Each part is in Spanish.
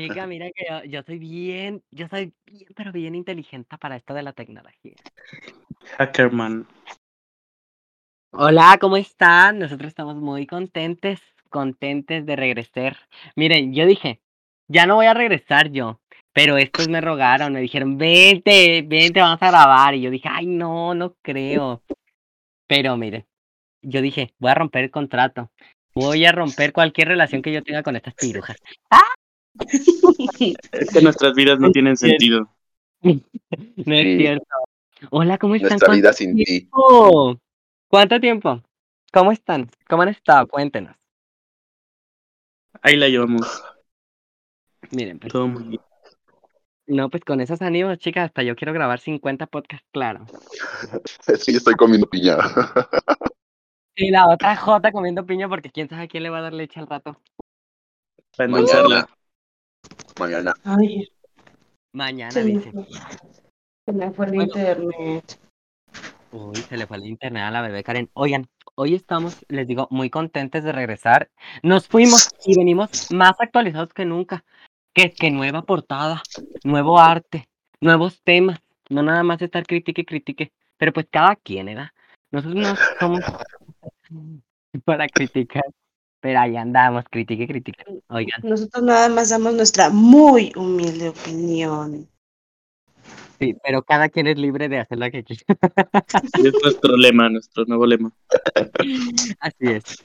Chica, mira que yo, yo soy bien, yo soy bien, pero bien inteligente para esto de la tecnología. Hackerman. Hola, ¿cómo están? Nosotros estamos muy contentes, contentes de regresar. Miren, yo dije, ya no voy a regresar yo, pero estos me rogaron, me dijeron, vente, vente, vamos a grabar. Y yo dije, ay, no, no creo. Pero miren, yo dije, voy a romper el contrato. Voy a romper cualquier relación que yo tenga con estas pirujas. Es que nuestras vidas no tienen sentido. No es Sí. cierto. Hola, ¿cómo están? Nuestra vida ¿Cuánto sin ti. tiempo? ¿Cuánto tiempo? ¿Cómo están? ¿Cómo han estado? Cuéntenos. Ahí la llevamos. Miren, pues, Todo muy bien. no, pues con esos ánimos, chicas, hasta yo quiero grabar 50 podcasts, claro. Sí, estoy comiendo piña. Y la otra Jota comiendo piña porque quién sabe a quién le va a dar leche al rato. Para endulzarla. Mañana. Ay, Mañana, dice. se me fue el Bueno. internet. Uy, se le fue el internet a la bebé Karen. Oigan, hoy estamos, les digo, muy contentes de regresar. Nos fuimos y venimos más actualizados que nunca. Que es que nueva portada, nuevo arte, nuevos temas. No nada más estar critique y critique. Pero pues cada quien, ¿verdad? Nosotros no somos para criticar. Pero ahí andamos, critique y critique. Oigan, Nosotros nada más damos nuestra muy humilde opinión. sí, pero cada quien es libre de hacer lo que quiera. Es nuestro lema, nuestro nuevo lema. Así es.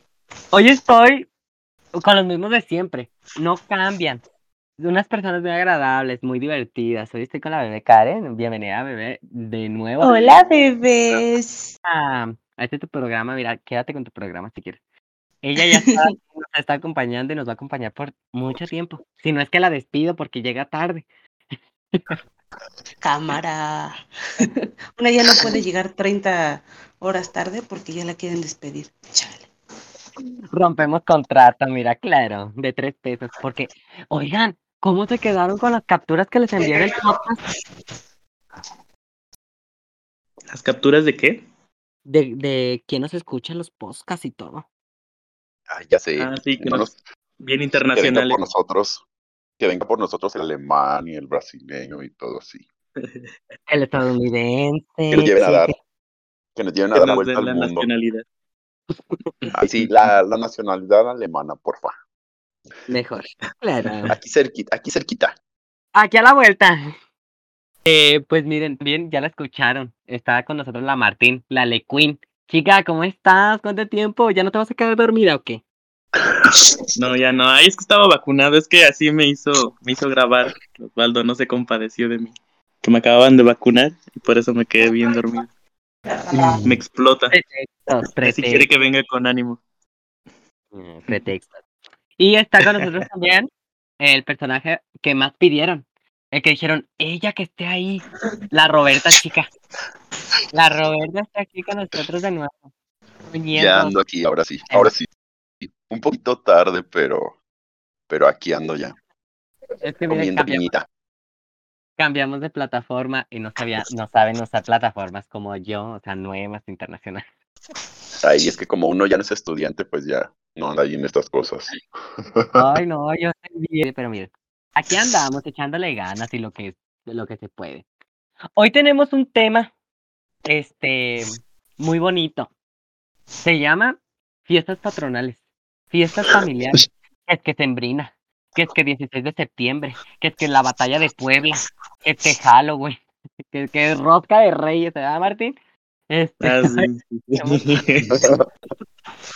Hoy estoy con los mismos de siempre. No cambian. Unas personas muy agradables, muy divertidas. Hoy estoy con la bebé Karen. Bienvenida, bebé, de nuevo Hola, bebés. a, a este tu programa. Mira, quédate con tu programa si quieres. Ella ya está, nos está acompañando y nos va a acompañar por mucho tiempo. Si no es que la despido porque llega tarde. Cámara. Una ya no puede llegar 30 horas tarde porque ya la quieren despedir. Chale. Rompemos contrato, mira, claro, de tres pesos. Porque, oigan, ¿cómo se quedaron con las capturas que les envié del podcast? ¿Las capturas de qué? De, de quién nos escucha en los podcasts y todo. Ay, ya sé. Ah, sí, que No nos- bien que venga internacionales. por nosotros. Que venga por nosotros el alemán y el brasileño y todo así. El estadounidense. Que nos lleven a dar. que- Que nos lleven a Que dar la nos vuelta den al la mundo. nacionalidad. Ay, sí, la, la nacionalidad alemana, porfa. Mejor. Claro. Aquí cerquita, aquí cerquita. Aquí a la vuelta. Eh, pues miren, bien, ya la escucharon. Está con nosotros la Martín, la Le Queen. Chica, ¿cómo estás? ¿Cuánto tiempo? ¿Ya no te vas a quedar dormida o qué? No, ya no. Ay, es que estaba vacunado. Es que así me hizo, me hizo grabar. Osvaldo no se compadeció de mí. Que me acababan de vacunar y por eso me quedé bien dormido. Me explota. Pretextos, pretextos. quiere que venga con ánimo. Mm, pretextos. Y está con nosotros también el personaje que más pidieron. El que dijeron, ella que esté ahí. La Roberta, chica. La Roberta está aquí con nosotros de nuevo. Ya ando aquí, ahora sí, ahora sí. Un poquito tarde, pero, pero aquí ando ya, Es que cambiamos, cambiamos de plataforma y no sabía, no saben usar plataformas como yo, o sea, nuevas, internacionales. Ahí es que como uno ya no es estudiante, pues ya no anda ahí en estas cosas. Ay, no, yo soy bien, pero miren, aquí andamos echándole ganas y lo que, lo que se puede. Hoy tenemos un tema, este, muy bonito. Se llama fiestas patronales, fiestas familiares, que es que sembrina, que es que 16 de septiembre, que es que la batalla de Puebla, que es que Halloween, que es que rosca de reyes, ¿verdad, Martín? Este, Ah, sí,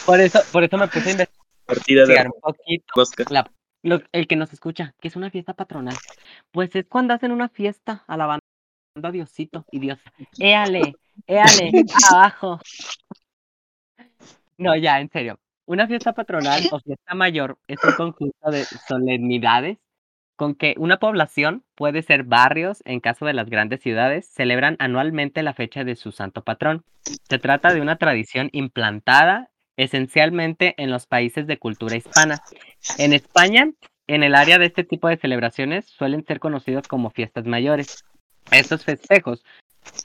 por eso, por eso me puse a investigar Partida de un poquito. La- el que nos escucha, que es una fiesta patronal. Pues es cuando hacen una fiesta alabando a Diosito y Dios. Éale, éale, abajo. No, ya, en serio. Una fiesta patronal o fiesta mayor es un conjunto de solemnidades con que una población, puede ser barrios, en caso de las grandes ciudades, celebran anualmente la fecha de su santo patrón. Se trata de una tradición implantada esencialmente en los países de cultura hispana. En España, en el área de este tipo de celebraciones suelen ser conocidos como fiestas mayores. Estos festejos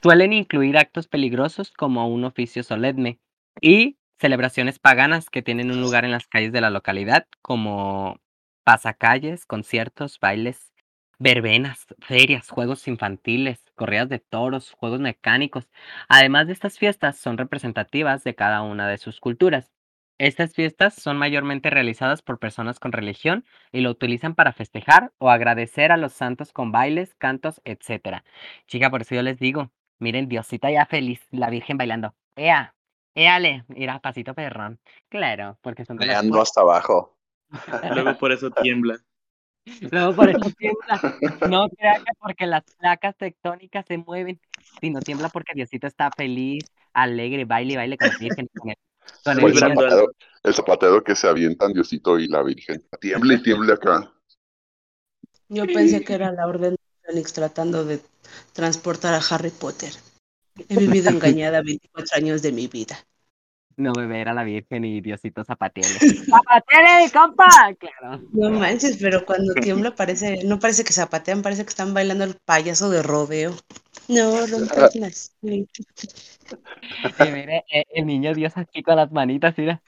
suelen incluir actos peligrosos como un oficio solemne y celebraciones paganas que tienen un lugar en las calles de la localidad como pasacalles, conciertos, bailes, verbenas, ferias, juegos infantiles, corridas de toros, juegos mecánicos. Además de estas fiestas, son representativas de cada una de sus culturas. Estas fiestas son mayormente realizadas por personas con religión y lo utilizan para festejar o agradecer a los santos con bailes, cantos, etc. Chica, por eso yo les digo, miren, Diosita ya feliz, la Virgen bailando. Ea, éale, mira, pasito perrón. Claro, porque son de los Ando hasta abajo. Luego por eso tiembla. Luego por eso tiembla. No crea que porque las placas tectónicas se mueven, sino tiembla porque Diosito está feliz, alegre, baile y baile con la Virgen. Con el, con el el zapatero, el zapatero que se avientan Diosito y la Virgen. Tiemble y tiemble acá. Yo pensé que era la orden de Fénix tratando de transportar a Harry Potter. He vivido engañada 24 años de mi vida. No bebé era la Virgen y Diosito zapateale. ¡Zapateale, compa! Claro. No manches, pero cuando tiembla parece, no parece que zapatean, parece que están bailando el payaso de rodeo. No, romperlas. Sí. Sí, mire, eh, el niño Dios aquí con las manitas, mira.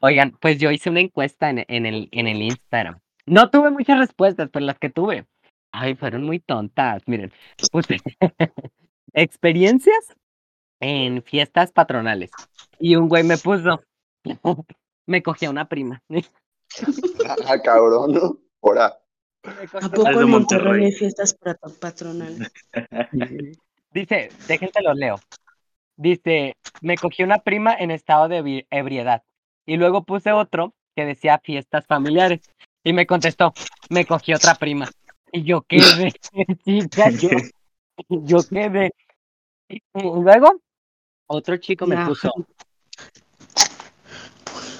Oigan, pues yo hice una encuesta en, en el, en el Instagram. No tuve muchas respuestas, pero las que tuve, ay, fueron muy tontas. Miren, puse experiencias en fiestas patronales. Y un güey me puso, me cogí a una prima. Ah, cabrón, ¿no? Ahora, ¿A poco en Monterrey hay fiestas pat- patronales? Dice, déjense los leo. Dice, me cogí una prima en estado de ebri- ebriedad. Y luego puse otro que decía fiestas familiares. Y me contestó, me cogí otra prima. Y yo quedé, chica, yo, yo quedé. Y luego, otro chico me puso,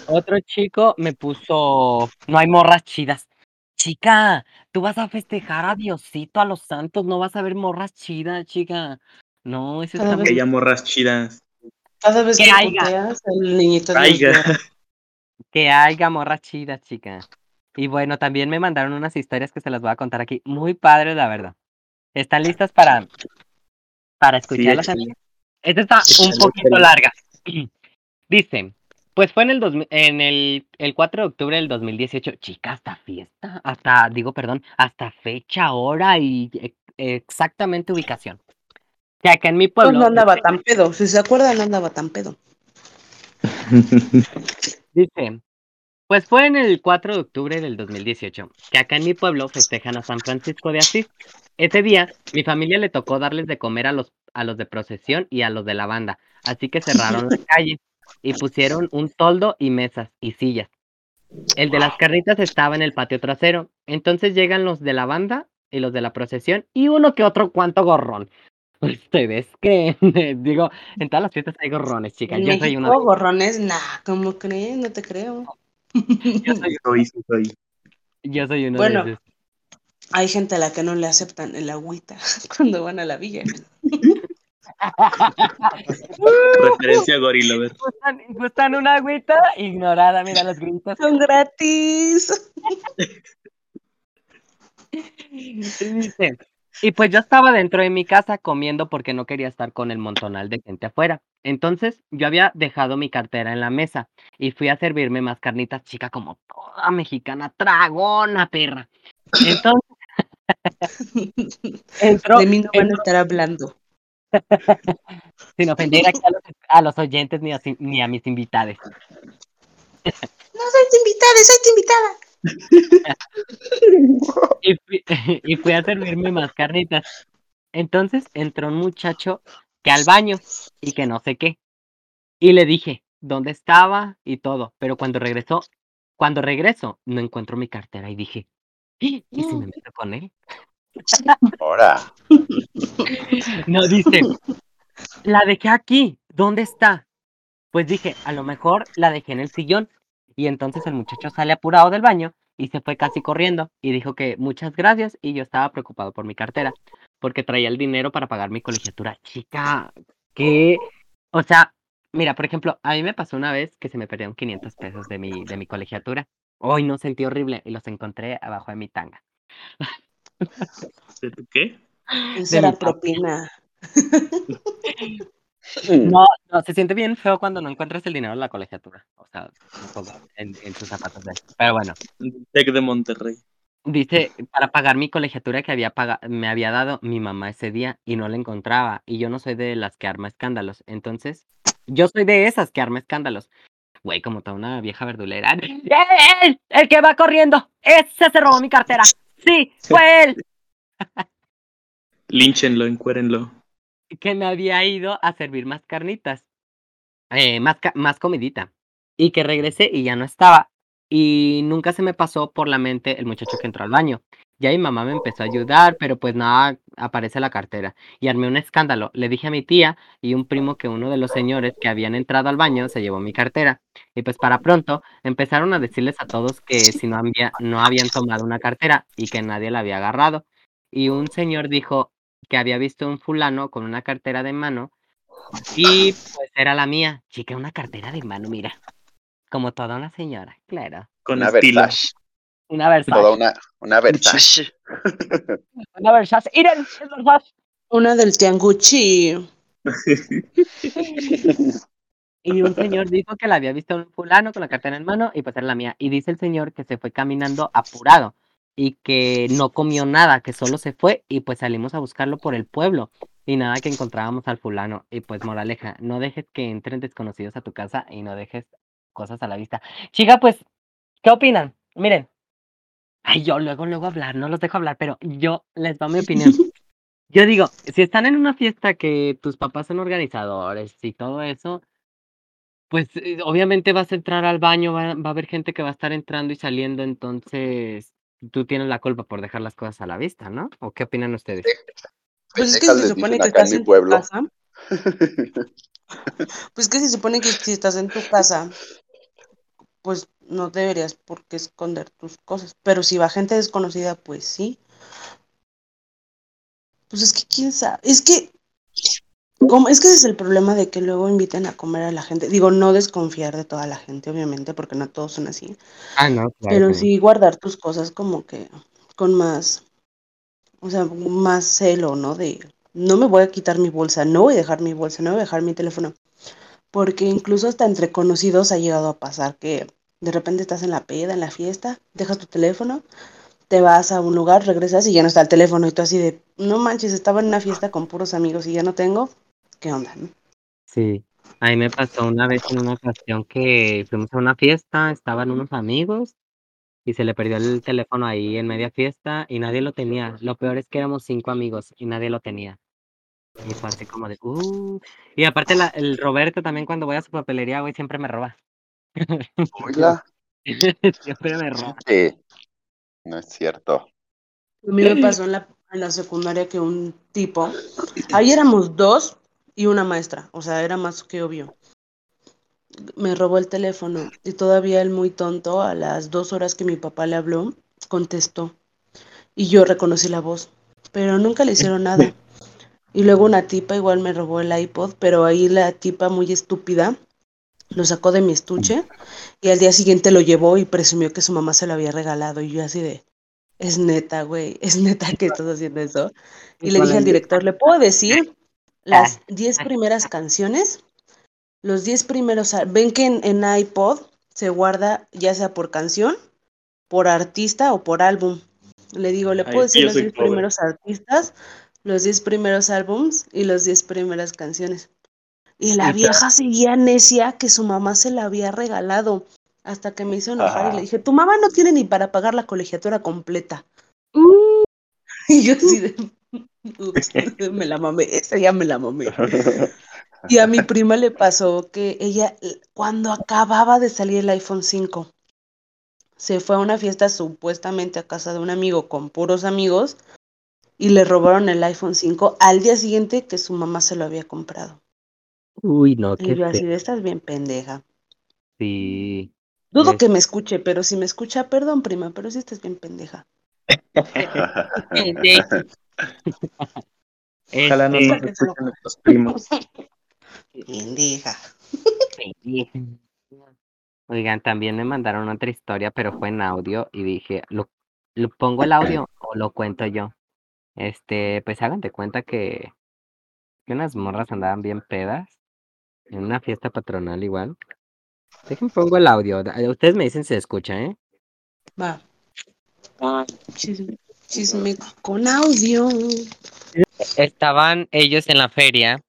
otro chico me puso, no hay morras chidas. Chica, tú vas a festejar a Diosito, a los santos, no vas a ver morras chidas, chica. No, eso está vez Que muy haya morras chidas. Cada vez Que que haya. puteas, el niñito llora. Que haya morras chidas, chica. Y bueno, también me mandaron unas historias que se las voy a contar aquí. Muy padres, la verdad. ¿Están listas para, para escucharlas? amigas? Esta está un poquito larga. Dice, pues fue en el, 2000 en el, el 4 de octubre del 2018. Chica, hasta fiesta, hasta, digo, perdón, hasta fecha, hora y e- exactamente ubicación. Que acá en mi Pues pueblo... no andaba tan pedo. Si se acuerdan, no andaba tan pedo. Dice, pues fue en el 4 de octubre del 2018 que acá en mi pueblo festejan a San Francisco de Asís. Ese día, mi familia le tocó darles de comer a los, a los de procesión y a los de la banda, así que cerraron la calle y pusieron un toldo y mesas y sillas. El de las carnitas estaba en el patio trasero, entonces llegan los de la banda y los de la procesión y uno que otro cuanto gorrón. Ustedes creen, digo, en todas las fiestas hay gorrones, chicas. Yo soy uno gorrones, nah, ¿cómo crees? No te creo. yo soy, Soy, sí soy. yo soy uno Bueno. de esos. Hay gente a la que no le aceptan el agüita cuando van a la villa. Referencia a Gorilover. Gustan, gustan una agüita ignorada, mira los gritos. Son gratis. Dice, y pues yo estaba dentro de mi casa comiendo porque no quería estar con el montonal de gente afuera. Entonces yo había dejado mi cartera en la mesa y fui a servirme más carnitas chica como toda mexicana, tragona perra. Entonces entró, De mí no van a estar hablando. sin ofender aquí a los, a los oyentes ni a, ni a mis invitados. No soy tu invitada, soy tu invitada. y fui, y fui a servirme más carnitas. Entonces entró un muchacho que al baño y que no sé qué. Y le dije dónde estaba y todo, pero cuando regresó, cuando regreso, no encuentro mi cartera y dije, ¿y si me meto con él? ahora. No, dice, la dejé aquí, ¿dónde está? Pues dije, a lo mejor la dejé en el sillón. Y entonces el muchacho sale apurado del baño y se fue casi corriendo y dijo que muchas gracias y yo estaba preocupado por mi cartera porque traía el dinero para pagar mi colegiatura. Chica, que, o sea, mira, por ejemplo, a mí me pasó una vez que se me perdieron 500 pesos de mi, de mi colegiatura. Hoy no sentí horrible y los encontré abajo de mi tanga. ¿De tu qué? De era propina. No, no, se siente bien feo cuando no encuentras el dinero en la colegiatura. O sea, un poco en, en tus zapatos. de- Pero bueno, Tec de Monterrey. dice, para pagar mi colegiatura que había me había dado mi mamá ese día y no la encontraba. Y yo no soy de las que arma escándalos. Entonces, yo soy de esas que arma escándalos. Güey, como toda una vieja verdulera. ¡Él! ¡El que va corriendo! ¡Ese se robó mi cartera! ¡Sí! ¡Fue él! Línchenlo, encuérenlo. que me había ido a servir más carnitas, eh, más, ca- más comidita, y que regresé y ya no estaba. Y nunca se me pasó por la mente el muchacho que entró al baño. Ya mi mamá me empezó a ayudar, pero pues nada, aparece la cartera. Y armé un escándalo. Le dije a mi tía y un primo que uno de los señores que habían entrado al baño se llevó mi cartera. Y pues para pronto empezaron a decirles a todos que si no, había, no habían tomado una cartera y que nadie la había agarrado. Y un señor dijo que había visto un fulano con una cartera de mano y pues era la mía. Chica, una cartera de mano, mira. Como toda una señora, claro. Con Una estilo. Versace. Una Versace. Toda una, una Versace. Una Versace. Es Versace. Una del Tianguchi. Y un señor dijo que la había visto un fulano con la cartera en mano y pues era la mía. Y dice el señor que se fue caminando apurado y que no comió nada, que solo se fue y pues salimos a buscarlo por el pueblo y nada que encontrábamos al fulano. Y pues moraleja, no dejes que entren desconocidos a tu casa y no dejes cosas a la vista. Chica, pues, ¿qué opinan? Miren. Ay, yo luego, luego hablar, no los dejo hablar, pero yo les doy mi opinión. Yo digo, si están en una fiesta que tus papás son organizadores y todo eso, pues eh, obviamente vas a entrar al baño, va, va a haber gente que va a estar entrando y saliendo, entonces tú tienes la culpa por dejar las cosas a la vista, ¿no? ¿O qué opinan ustedes? Pues es que se supone que en estás en tu casa. Pues que se supone que si estás en tu casa, pues no deberías por qué esconder tus cosas. Pero si va gente desconocida, pues sí. Pues es que quién sabe. Es que, es que ese es el problema de que luego inviten a comer a la gente. Digo, no desconfiar de toda la gente, obviamente, porque no todos son así. Ah, no, claro. Pero sí guardar tus cosas como que con más, o sea, más celo, ¿no? De, no me voy a quitar mi bolsa, no voy a dejar mi bolsa, no voy a dejar mi teléfono. Porque incluso hasta entre conocidos ha llegado a pasar que de repente estás en la peda, en la fiesta, dejas tu teléfono, te vas a un lugar, regresas y ya no está el teléfono y tú así de, no manches, estaba en una fiesta con puros amigos y ya no tengo, ¿qué onda? no? Sí, a me pasó una vez en una ocasión que fuimos a una fiesta, estaban unos amigos y se le perdió el teléfono ahí en media fiesta y nadie lo tenía. Lo peor es que éramos cinco amigos y nadie lo tenía. Y fue así como de, uh. Y aparte la- el Roberto también cuando voy a su papelería, güey, siempre me roba. Oiga, siempre me roba. sí. No es cierto. A mí me pasó en la, en la secundaria que un tipo, ahí éramos dos y una maestra, o sea, era más que obvio. Me robó el teléfono y todavía el muy tonto, a las dos horas que mi papá le habló, contestó. Y yo reconocí la voz, pero nunca le hicieron nada. Y luego una tipa igual me robó el iPod, pero ahí la tipa muy estúpida lo sacó de mi estuche y al día siguiente lo llevó y presumió que su mamá se lo había regalado. Y yo así de, es neta, güey, es neta que estás haciendo eso. Y le dije al director, ¿le puedo decir las 10 primeras canciones? Los 10 primeros, ven que en, en iPod se guarda ya sea por canción, por artista o por álbum. Le digo, ¿le puedo decir los soy 10 pobre. primeros artistas, los 10 primeros álbums y los 10 primeras canciones? Y la vieja seguía necia que su mamá se la había regalado. Hasta que me hizo enojar y le dije, tu mamá no tiene ni para pagar la colegiatura completa. Uh, Y yo así de, "Ups, me la mamé, esa ya me la mamé. Y a mi prima le pasó que ella, cuando acababa de salir el iPhone 5, se fue a una fiesta supuestamente a casa de un amigo con puros amigos y le robaron el iPhone 5 al día siguiente que su mamá se lo había comprado. Uy, no, Y qué yo así de, estás bien pendeja. Sí. Dudo Es- que me escuche, pero si me escucha, perdón, prima, pero sí estás bien pendeja. Ojalá no nos escuchen nuestros primos. Pendeja. Oigan, también me mandaron otra historia, pero fue en audio y dije, ¿lo, lo pongo el audio o lo cuento yo? Este, pues hagan de cuenta que que unas morras andaban bien pedas en una fiesta patronal igual. Déjenme pongo el audio. eh, Ustedes me dicen si se escucha, ¿eh? Va. Chisme, chisme con audio. Estaban ellos en la feria,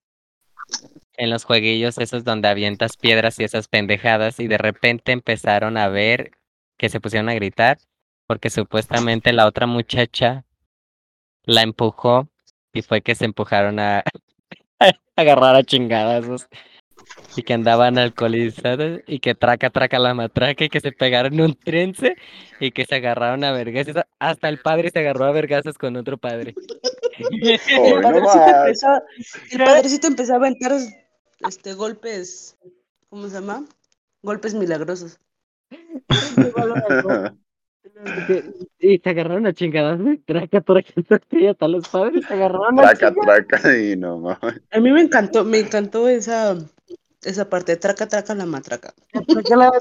en los jueguillos esos donde avientas piedras y esas pendejadas, y de repente empezaron a ver que se pusieron a gritar porque supuestamente la otra muchacha la empujó y fue que se empujaron a, a agarrar a chingadazos y que andaban alcoholizados y que traca traca la matraca y que se pegaron un trense y que se agarraron a vergazos. Hasta el padre se agarró a vergazos con otro padre. El no padrecito, más. empezó, el padrecito empezó a aventar este, golpes, ¿cómo se llama? Golpes milagrosos. Y se agarraron a chingadas, traca, traca, traca, y hasta los padres se agarraron a Traca, chingadas. traca, y no mames. A mí me encantó, me encantó esa, esa parte, traca, traca la matraca. Traca la-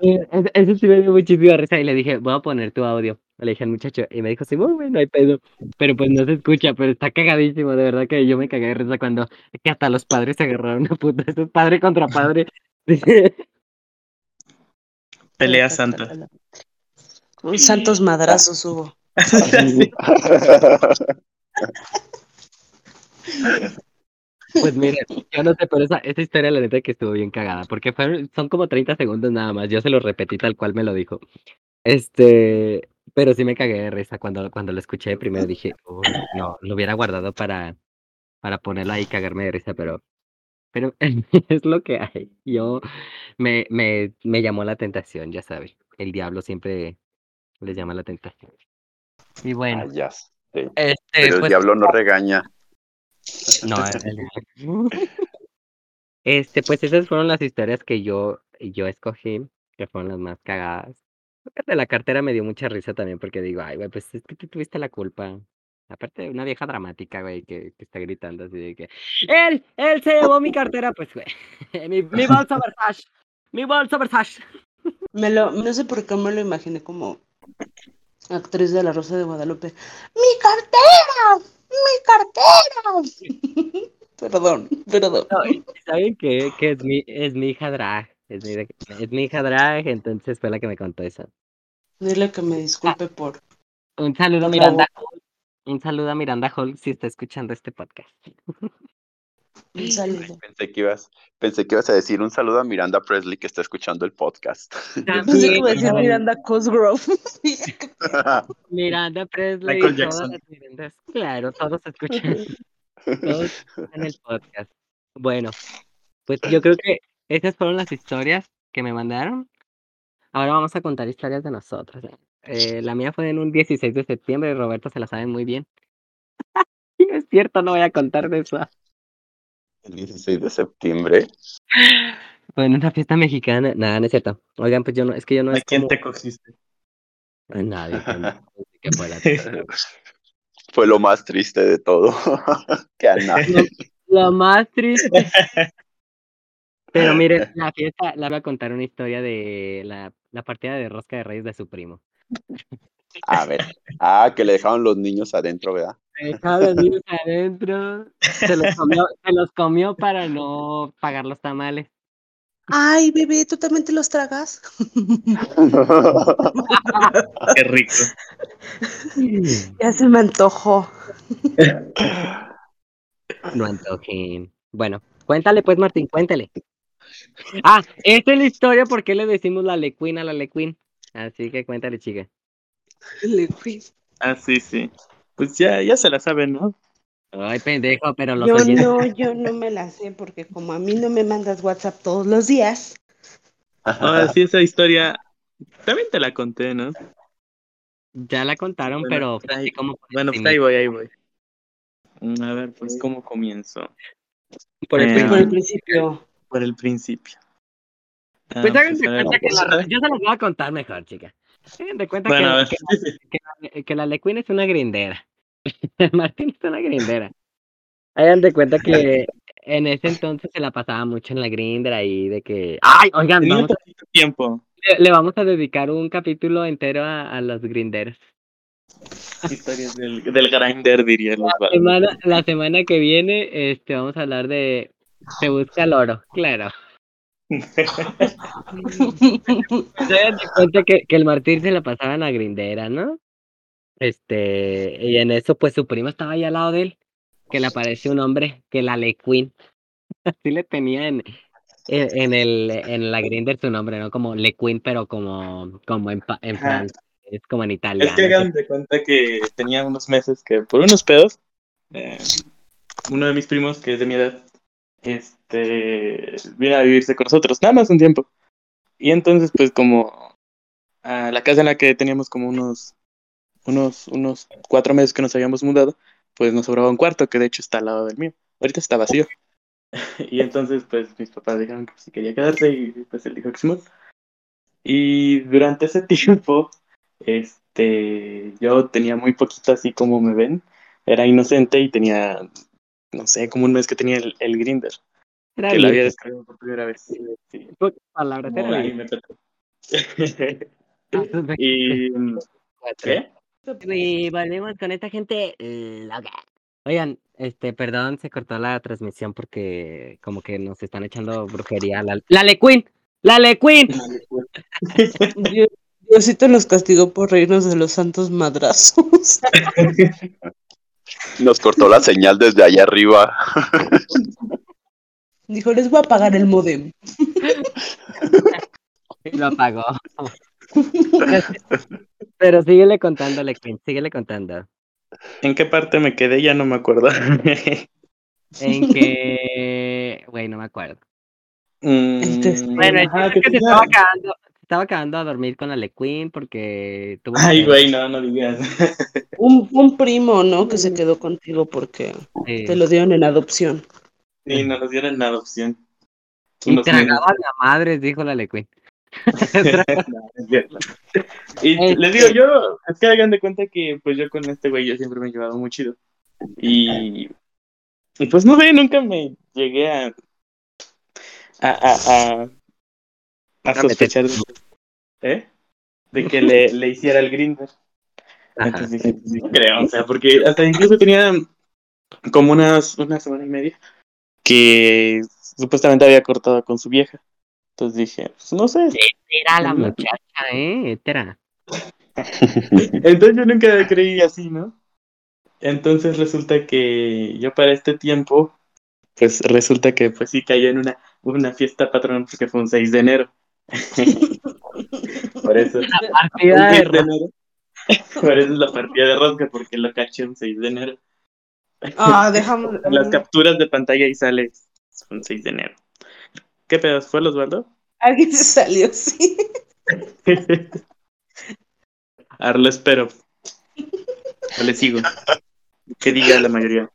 Eh, ese- Eso sí me dio muchísima risa y le dije, voy a poner tu audio. Le dije al muchacho y me dijo, sí, muy bueno, no hay pedo. Pero pues no se escucha, pero está cagadísimo, de verdad que yo me cagué de risa cuando que hasta los padres se agarraron a puta. Eso es padre contra padre. Pelea santa. Un santos madrazos hubo. Pues mire, yo no sé, pero esa, esa historia la neta que estuvo bien cagada, porque fueron, son como 30 segundos nada más, yo se lo repetí tal cual me lo dijo. Este, pero sí me cagué de risa cuando, cuando lo escuché primero, dije, "Uy, no, lo hubiera guardado para, para ponerlo ahí y cagarme de risa, pero, pero es lo que hay. Yo, me, me, me llamó la tentación, ya sabes, el diablo siempre les llama la tentación. Y bueno, Ah, ya sé. este, Pero el pues, diablo no regaña. No, el- Este, pues esas fueron las historias que yo, yo escogí, que fueron las más cagadas. El de la cartera me dio mucha risa también porque digo, ay, güey, pues es que tú tuviste la culpa. Aparte de una vieja dramática, güey, que, que está gritando así de que, él, él se llevó mi cartera, pues, güey, mi, mi bolsa Versace, mi bolsa Versace. Me lo, no sé por qué me lo imaginé como actriz de La Rosa de Guadalupe. ¡Mi cartera! ¡Mi cartera! perdón, perdón. No, ¿Saben qué? Que es mi, es mi hija drag, es mi, es mi hija drag, entonces fue la que me contó eso. Dile que me disculpe por. Un saludo Miranda Hall. Un saludo a Miranda Hall si está escuchando este podcast. Un saludo. Pensé que ibas, pensé que ibas a decir un saludo a Miranda Presley que está escuchando el podcast. Pensé que iba a decir Miranda Cosgrove. Miranda Presley, Michael todas Jackson. las Mirandas. Claro, todos escuchan, todos en el podcast. Bueno, pues yo creo que esas fueron las historias que me mandaron. Ahora vamos a contar historias de nosotros. ¿eh? Eh, la mía fue en un 16 de septiembre y Roberto se la sabe muy bien. Sí, es cierto, no voy a contar de eso. El 16 de septiembre. Fue en una fiesta mexicana. Nada, no es cierto. Oigan, pues yo no, es que yo no ¿A es quién como... te cogiste? Nadie. que no- que fue la- Fue lo más triste de todo. que a nadie. Lo más triste. Pero miren, la fiesta, le voy a contar una historia de la, la partida de rosca de reyes de su primo. A ver. Ah, que le dejaron los niños adentro, ¿verdad? Dejaba los niños adentro, se los, comió, se los comió para no pagar los tamales. Ay, bebé, ¿tú también te los tragas? Qué rico. Ya se me antojó. No antojen. Bueno, cuéntale pues, Martín, cuéntale. Ah, esta es la historia por qué le decimos la lecuina a la lequin. Así que cuéntale, chica. Le fui. Ah, sí, sí. Pues ya, ya se la saben, ¿no? Ay, pendejo, pero los Yo oyentes- no, yo no me la sé porque como a mí no me mandas WhatsApp todos los días. Ahora sí, esa historia también te la conté, ¿no? ya la contaron, Bueno, pero fue ahí- por Bueno, pues ahí voy, ahí voy. Mm, A ver, pues, ¿cómo comienzo? Por el Eh, principio. Por el principio. Por el principio. Ah, Pues pues, de cuenta que la... Yo se los voy a contar mejor, chica. De cuenta Bueno, que, que, que la, que la Lequin es una grindera. Martín es una grindera. Hagan de cuenta que en ese entonces se la pasaba mucho en la grinder ahí de que... ¡Ay, oigan! Tenía Vamos a- tiempo. le, le vamos a dedicar un capítulo entero a, a los grinderos. Historias del, del grinder, diría los La semana, la semana que viene este, vamos a hablar de Se busca el oro, claro. Se dan cuenta que, que el martir se la pasaban a grindera, ¿no? Este, y en eso, pues su primo estaba ahí al lado de él, que le aparece un hombre que la Le Queen. Así le tenía en, en, en el, en la grinder su nombre, ¿no? Como Le Queen, pero como, como en, en Ajá. francés, como en italiano. Es que hagan de cuenta que tenía unos meses que por unos pedos, eh, uno de mis primos, que es de mi edad, este, vino a vivirse con nosotros, nada más un tiempo. Y entonces, pues como a la casa en la que teníamos como unos, unos, unos cuatro meses que nos habíamos mudado, pues nos sobraba un cuarto, que de hecho está al lado del mío. Ahorita está vacío. y entonces, pues mis papás dijeron que si quería quedarse y pues él dijo que sí. Y durante ese tiempo, este, yo tenía muy poquito así como me ven. Era inocente y tenía, no sé, como un mes que tenía el, el Grinder, Era que lo había descargado por primera vez. Sí, en pocas palabras, como era ahí virgen. me petó. A sus y, 24. ¿qué? Y volvemos con esta gente loca. Oigan, este, perdón, se cortó la transmisión porque como que nos están echando brujería. La, la Le Queen, la Le Queen. Dios- Diosito los castigó por reírnos de los santos madrazos. Nos cortó la señal desde allá arriba. Dijo, les voy a pagar el modem. Y Lo apagó. Pero síguele contando, Le Queen, síguele contando. ¿En qué parte me quedé? Ya no me acuerdo. En que, güey, no me acuerdo. Mm, Entonces, Bueno, el ajá, es que se tenía- estaba se estaba quedando a dormir con la Le Queen porque tuvo. Ay, güey, no, no digas. Un, un primo, ¿no? Que se quedó contigo porque Sí. te lo dieron en adopción. Sí, nos los dieron en adopción. Y Unos meses. tragaba la madre, dijo la Le Queen. No, es cierto. y Este- les digo, yo, es que hagan de cuenta que pues yo con este güey yo siempre me he llevado muy chido. Y, y pues no sé, nunca me llegué a a, a, a, a sospechar de, ¿eh? de que le, le hiciera el grinder. Entonces dije, pues, sí creo, o sea, porque hasta incluso tenía como unas, una semana y media que supuestamente había cortado con su vieja. Entonces dije, pues no sé, Era la muchacha, ¿eh? Era. Entonces yo nunca creí así, ¿no? Entonces resulta que yo para este tiempo, pues resulta que pues sí cayó en una, una fiesta patronal porque fue un 6 de enero. Por eso. un Partida de 6 de enero. Por eso es la partida de rosca, porque lo caché un 6 de enero. Ah, dejamos. Las capturas de pantalla ahí sale un 6 de enero. ¿Qué pedos? ¿Fue el Osvaldo? Alguien se salió, sí. Ahora lo espero. O le sigo. Que diga la mayoría.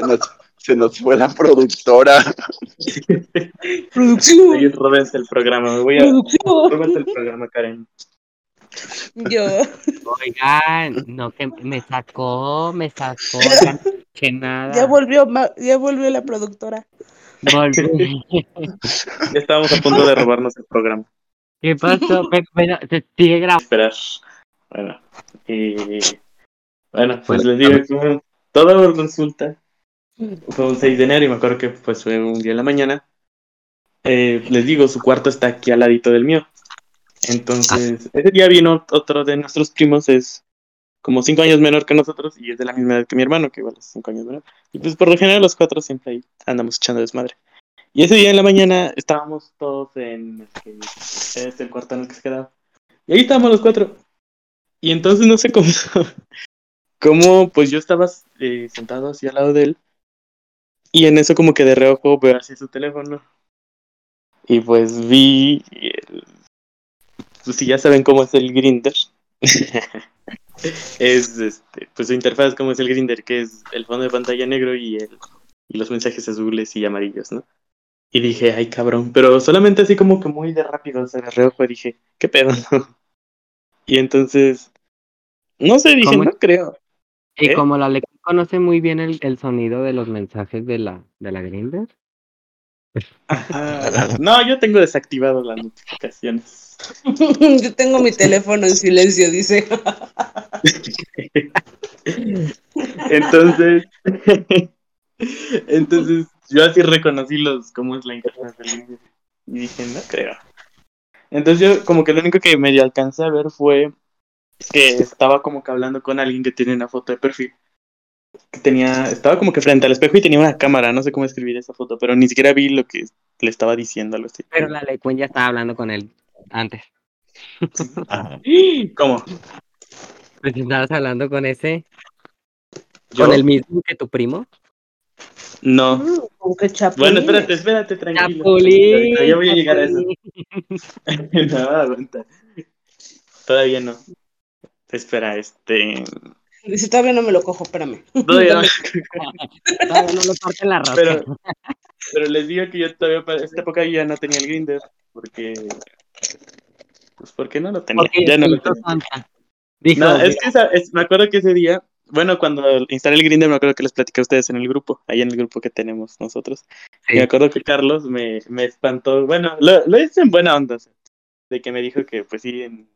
Se nos, se nos fue la productora. Producción. Oye, róbense el programa. Me voy a. Producción. El programa, Karen. Yo. Oigan, no, que me sacó, me sacó, ya escuché nada. Ya volvió, ya volvió la productora. Volví. Ya estábamos a punto de robarnos el programa. ¿Qué pasó? Bueno, se sigue grabando. Esperar. Bueno. Y. Bueno, pues Bueno, les digo que todo resulta. Fue un 6 de enero y me acuerdo que pues fue un día en la mañana. Eh, les digo, su cuarto está aquí al ladito del mío. Entonces, ese día vino otro de nuestros primos, es como cinco años menor que nosotros y es de la misma edad que mi hermano, que igual es cinco años menor. Y pues por lo general los cuatro siempre ahí andamos echando desmadre. Y ese día en la mañana estábamos todos en el que es el cuarto en el que se quedaba. Y ahí estábamos los cuatro. Y entonces no sé cómo, cómo pues yo estaba eh, sentado así al lado de él. Y en eso como que de reojo veo así su teléfono. Y pues vi... el- Pues si ya saben cómo es el Grinder. es este, pues su interfaz como es el Grinder, que es el fondo de pantalla negro y el y los mensajes azules y amarillos, ¿no? Y dije, ay cabrón, pero solamente así como que muy de rápido, o sea, de reojo dije, ¿qué pedo? y entonces, no sé, dije, ¿Cómo? no creo. Y ¿Eh? como la le conoce muy bien el, el sonido de los mensajes de la, de la Grindr, Ajá. No, yo tengo desactivado las notificaciones. Yo tengo mi teléfono en silencio, dice. Entonces, entonces yo así reconocí los cómo es la interfaz del Grindr y dije, no creo. Entonces yo como que lo único que medio alcancé a ver fue que estaba como que hablando con alguien que tiene una foto de perfil. Que tenía, estaba como que frente al espejo y tenía una cámara, no sé cómo escribir esa foto, pero ni siquiera vi lo que le estaba diciendo, algo así. Pero la Lequin ya estaba hablando con él antes. Ajá. ¿Cómo? Pues estabas hablando con ese, ¿Yo? con el mismo que tu primo. No. Bueno, espérate, espérate, tranquilo. Chapulín. Ya voy a llegar a eso. No, aguanta. Todavía no. Espera, este. Dice, todavía no me lo cojo, espérame. Todavía no. Todavía no le parte la rosca. Pero, pero les digo que yo todavía para esta época ya no tenía el Grinder porque pues porque no lo tenía. Porque ya no lo tenía. Dijo, No, es que esa- es- me acuerdo que ese día, bueno, cuando instalé el Grinder me acuerdo que les platicé a ustedes en el grupo, ahí en el grupo que tenemos nosotros. Sí. Me acuerdo que Carlos me, me espantó, bueno, lo, lo hice en buena onda, o sea, de que me dijo que pues sí, en,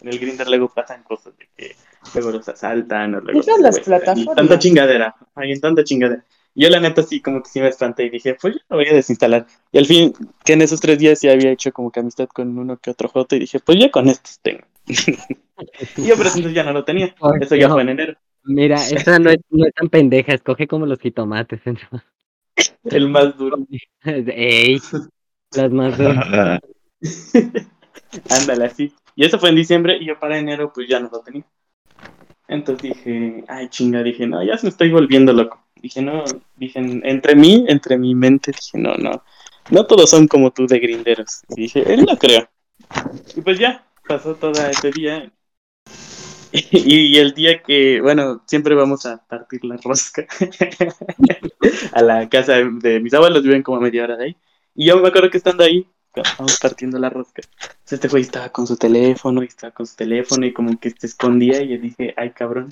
en el Grinder luego pasan cosas, de que luego los asaltan o luego... Esas las plataformas. Tanta chingadera, hay tanta chingadera. Yo la neta sí como que sí me espanté y dije, pues yo lo voy a desinstalar. Y al fin, que en esos tres días ya había hecho como que amistad con uno que otro joto y dije, pues ya con estos tengo. y yo pero entonces ya no lo tenía. Por Eso ya fue en enero. Mira, esa no es, no es tan pendeja, escoge como los jitomates. El más duro. Ey, las más duras. Ándale, así. Y eso fue en diciembre y yo para enero pues ya no lo tenía. Entonces dije, ay chinga, dije, no, ya se me estoy volviendo loco. Dije, no, dije, entre mí, entre mi mente, dije, no, no, no todos son como tú de grinderos. Y dije, él no creo. Y pues ya, pasó todo ese día. Y, el día que, bueno, siempre vamos a partir la rosca a la casa de mis abuelos, viven como a media hora de ahí. Y yo me acuerdo que estando ahí, estábamos partiendo la rosca, este güey estaba con su teléfono y estaba con su teléfono y como que se escondía y yo dije, ay cabrón.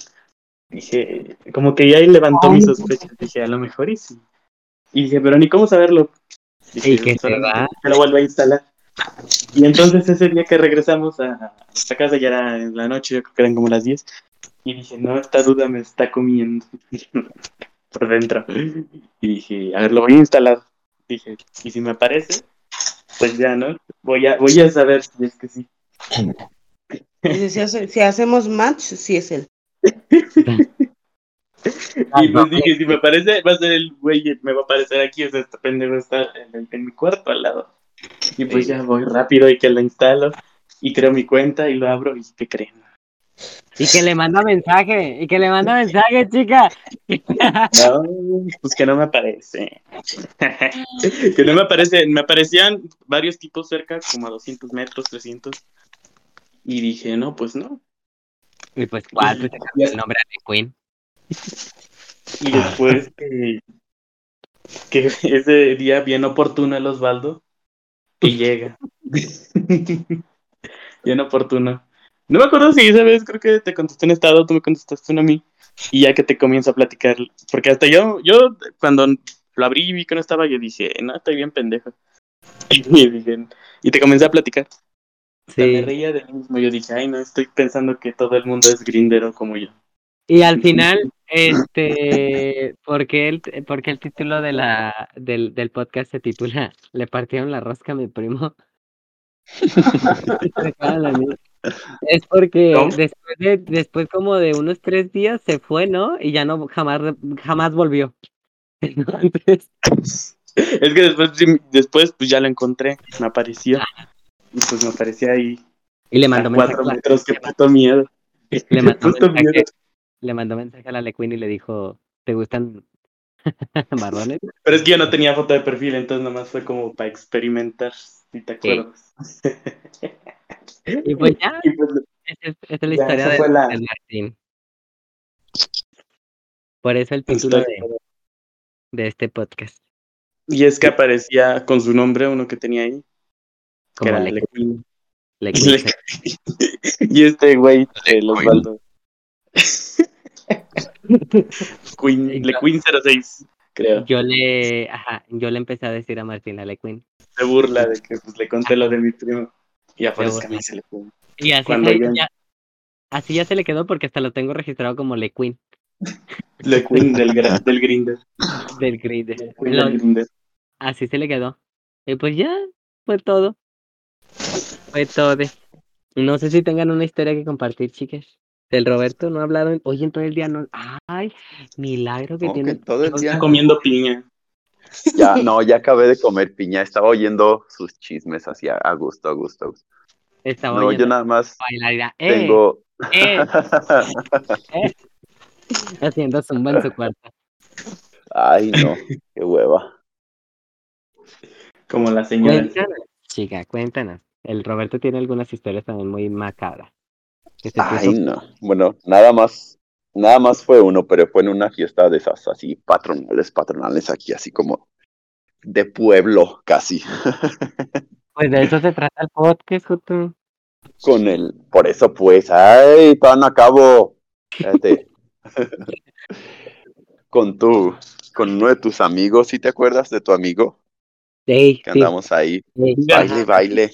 Dije, como que ya ahí levantó mis sospechas. Dije, a lo mejor y sí. Y dije, pero ni cómo saberlo. Dije, Y que "Pues, se va. Se lo vuelvo a instalar. Y entonces ese día que regresamos a esta casa ya era en la noche, yo creo que eran como las 10. Y dije, no, esta duda me está comiendo por dentro. Y dije, a ver, lo voy a instalar. Dije, y si me aparece, pues ya, ¿no? Voy a, voy a saber si es que sí. Dice, si, hace- si hacemos match, sí es él. Y pues dije, si me aparece, va a ser el güey, me va a aparecer aquí, o sea, este pendejo está en, el- en mi cuarto al lado. Y pues ya voy rápido y que lo instalo y creo mi cuenta y lo abro y ¿qué creen? Y que le manda mensaje, y que le manda mensaje, chica. No, pues que no me aparece. que no me aparece, me aparecían varios tipos cerca, como a 200 metros, 300. Y dije, no, pues no. Y pues, ¿cuál? Pues te cambió el nombre de Queen. Y después que, que ese día bien oportuno el Osvaldo, que llega. bien oportuno. No me acuerdo si esa vez creo que te contesté en estado, tú me contestaste uno a mí, y ya que te comienzo a platicar, porque hasta yo, yo cuando lo abrí y vi que no estaba, yo dije, no, estoy bien pendejo. Y, dije, y te comencé a platicar. Sea, me Sí. reía de mí mismo, yo dije, ay, no, estoy pensando que todo el mundo es grindero como yo. Y al final, este, ¿por qué el, por qué el título de la, del, del podcast se titula Le partieron la rosca a mi primo? es porque después de, después como de unos tres días se fue, ¿no? Y ya no jamás, jamás volvió. Entonces, Es que después, después pues ya lo encontré, me apareció. Y pues me aparecía ahí y le a mandó mensaje, cuatro metros, qué puto miedo. le mandó mensaje, miedo. le mandó mensaje a la Lequin y le dijo, ¿te gustan marrones? Pero es que yo no tenía foto de perfil, entonces nomás fue como para experimentar, si te acuerdas. Y pues ya, Y pues, esa es, la Ya, historia de, fue la- de Martín. Por eso el título de, de este podcast. Y es que aparecía con su nombre uno que tenía ahí, que Como era Le-. Le- y este güey, el Osvaldo. Queen, Le Queen 06. creo. yo le, ajá, yo le empecé a decir a Martina Lequin. Se burla de que pues, le conté lo de mi primo. Y que a mí se le. Y así, Cuando se- ya- ya, así ya se le quedó porque hasta lo tengo registrado como Lequin Le Queen del, gra- del Grinder. del. Queen Grindr. Así se le quedó. Y pues ya, fue todo. Fue todo. No sé si tengan una historia que compartir, chicas. Del Roberto no ha hablado en- hoy en todo el día. No... Ay, milagro que ¿Cómo que tiene. todo el día? Está comiendo piña. Ya, no, ya acabé de comer piña. Estaba oyendo sus chismes así a, gusto, a gusto. a gusto. Estaba No, yo nada más. Eh, tengo. eh, haciendo zumba en su cuarto. Ay, no, qué hueva. Como la señora. Cuéntanos, chica, cuéntanos. El Roberto tiene algunas historias también muy macabras. Ay, puso- no. Bueno, nada más, nada más fue uno, pero fue en una fiesta de esas así patronales, patronales aquí, así como de pueblo, casi. Pues de eso se trata el podcast, Joto. Con el, por eso pues, ay, no acabo. Espérate. Con tu, con uno de tus amigos, ¿sí te acuerdas de tu amigo? Sí, Que sí, andamos ahí, sí. baile, baile.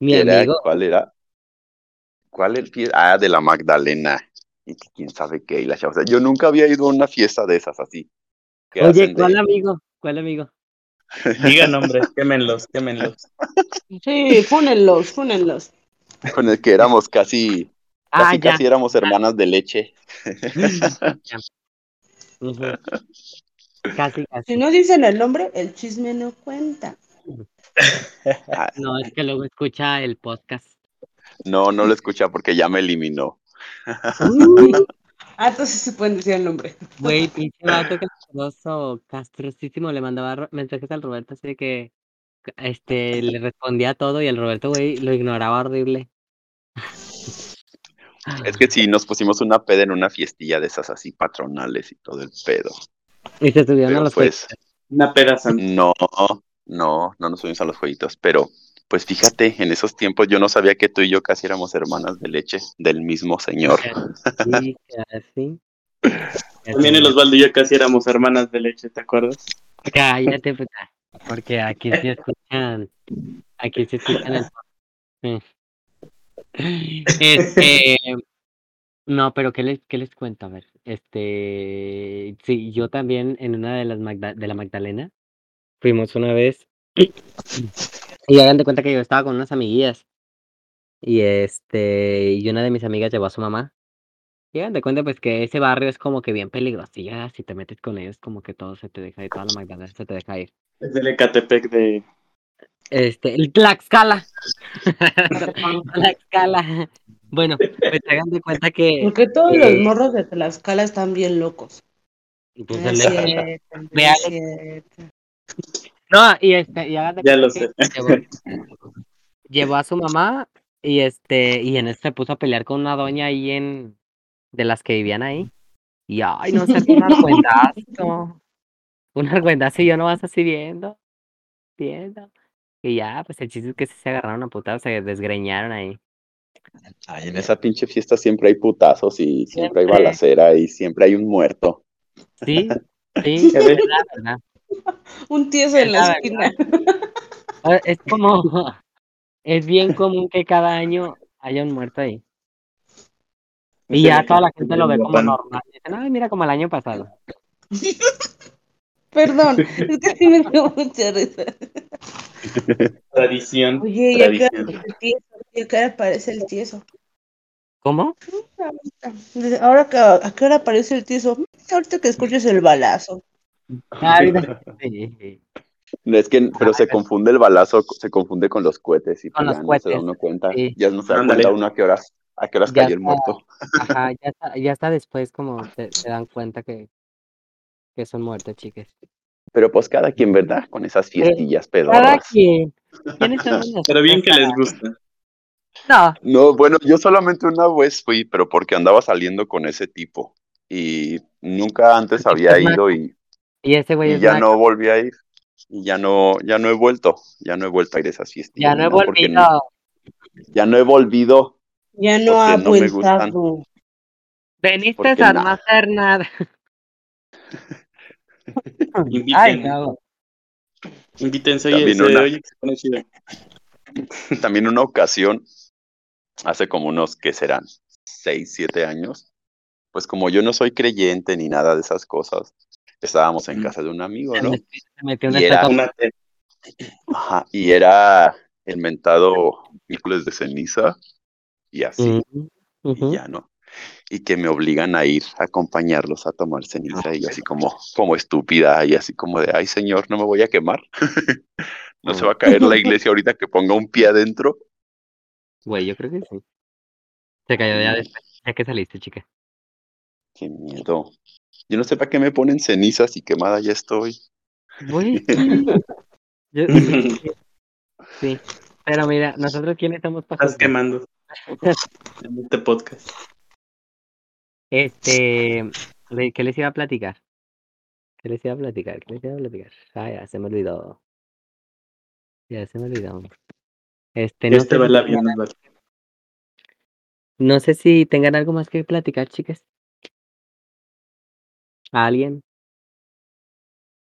Mi Era- amigo, ¿Cuál era? ¿Cuál el fie- Ah, de la Magdalena. Y que quién sabe qué. Y la chava. O sea, yo nunca había ido a una fiesta de esas así. que Oye, de- ¿cuál amigo? ¿Cuál amigo? Diga nombres, quémenlos, quémenlos. Sí, fúnenlos, fúnenlos. con el que éramos casi, Ah, casi, casi éramos hermanas de leche. Casi, casi. Si no dicen el nombre, el chisme no cuenta. Ah, No, es que luego escucha el podcast. No, no lo escucha porque ya me eliminó. Ah, entonces se pueden decir el nombre. Güey, pinche vato castroso, castrosísimo, le mandaba mensajes al Roberto así de que este le respondía todo y el Roberto, güey, lo ignoraba horrible. Es que sí, nos pusimos una peda en una fiestilla de esas así patronales y todo el pedo. Y se subieron a los pues, Una peda no, no, no nos subimos a los jueguitos. Pero, pues fíjate, en esos tiempos yo no sabía que tú y yo casi éramos hermanas de leche del mismo señor. Sí, casi. También el Osvaldo y yo casi éramos hermanas de leche, ¿te acuerdas? Cállate, puta. Porque aquí sí escuchan. Aquí sí escuchan el. Este. No, pero ¿qué les, qué les cuento? A ver, este. Sí, yo también en una de las Magda- de la Magdalena fuimos una vez. Y hagan de cuenta que yo estaba con unas amiguillas. Y este. Y una de mis amigas llevó a su mamá. Y hagan de cuenta, pues que ese barrio es como que bien ya, si te metes con ellos, como que todo se te deja ir, toda la Magdalena se te deja ir. Es del Ecatepec de. Este, el Tlaxcala. Tlaxcala. Bueno, pues hagan de cuenta que. Porque todos Eh. los morros de Tlaxcala están bien locos. pues, No el es cierto, Ve. No, y este, y hagan de Ya lo sé. Llevó, llevó a su mamá y este, y en eso se puso a pelear con una doña ahí en de las que vivían ahí. Y ay, no sé, un argüendazo. Un argüendazo y yo no vas así viendo, viendo. Y ya, pues el chiste es que sí se agarraron a putados, se desgreñaron ahí. Ay, en esa pinche fiesta siempre hay putazos y siempre hay balacera y siempre hay un muerto. Sí, sí, es la verdad. Un tieso en la La esquina. Es como, es bien común que cada año haya un muerto ahí. Y ya toda la gente lo ve como normal. Dicen, ay, mira como el año pasado. Perdón, es que sí me dio mucha risa. Tradición. Oye, ¿y a qué hora tradición. el tieso? ¿Y a qué hora aparece el tieso? ¿Cómo? Ahora que, ¿a qué hora aparece el tieso? "Mm, Ahorita que escuches el balazo. No, Es que, pero se confunde el balazo, se confunde con los cohetes y Con los ya no se da cohetes, uno cuenta, sí. ya no se da cuenta uno a qué horas, a qué horas Ya cayó el muerto. Ajá, ya está, ya está después como se, se dan cuenta que, que son muertos, chicas. Pero pues cada quien, ¿verdad? Con esas fiestillas Cada pedorras. quien. ¿Quiénes son unos Pero bien que les gusta. No, No, bueno, yo solamente una vez fui, pero porque andaba saliendo con ese tipo y nunca antes había ido y, y ese güey y es ya no volví a ir. Y ya no, ya no he vuelto, ya no he vuelto a ir a esas fiestillas. Ya no he volvido. no- ya no he volvido. Ya no ha no me gustan. Veniste a no hacer nada. Ay, no. Invítense, También una. También una ocasión, hace como unos que serán seis, siete años, pues como yo no soy creyente ni nada de esas cosas, estábamos en Mm. casa de un amigo, Se ¿no? metió- se metió una Y era. Una Ajá, y era el mentado miércoles de ceniza y así, y ujú. ya no. Y que me obligan a ir a acompañarlos a tomar ceniza y así como, como estúpida y así como de, ay señor, no me voy a quemar. no se va a caer la iglesia ahorita que ponga un pie adentro. Güey, yo creo que sí. Se cayó ya después, ya que saliste, chica. Qué miedo. Yo no sé para qué me ponen cenizas y quemada ya estoy. Güey, sí. Yo- sí, sí. Pero mira, nosotros quiénes estamos Estás pasando. quemando en este podcast. Este, ¿de ¿qué les iba a platicar? ¿Qué les iba a platicar? ¿Qué les iba a platicar? Ah, ya se me olvidó. Ya se me olvidó. Este, no este va el avión, no sé si tengan algo más que platicar, chicas. ¿Alguien?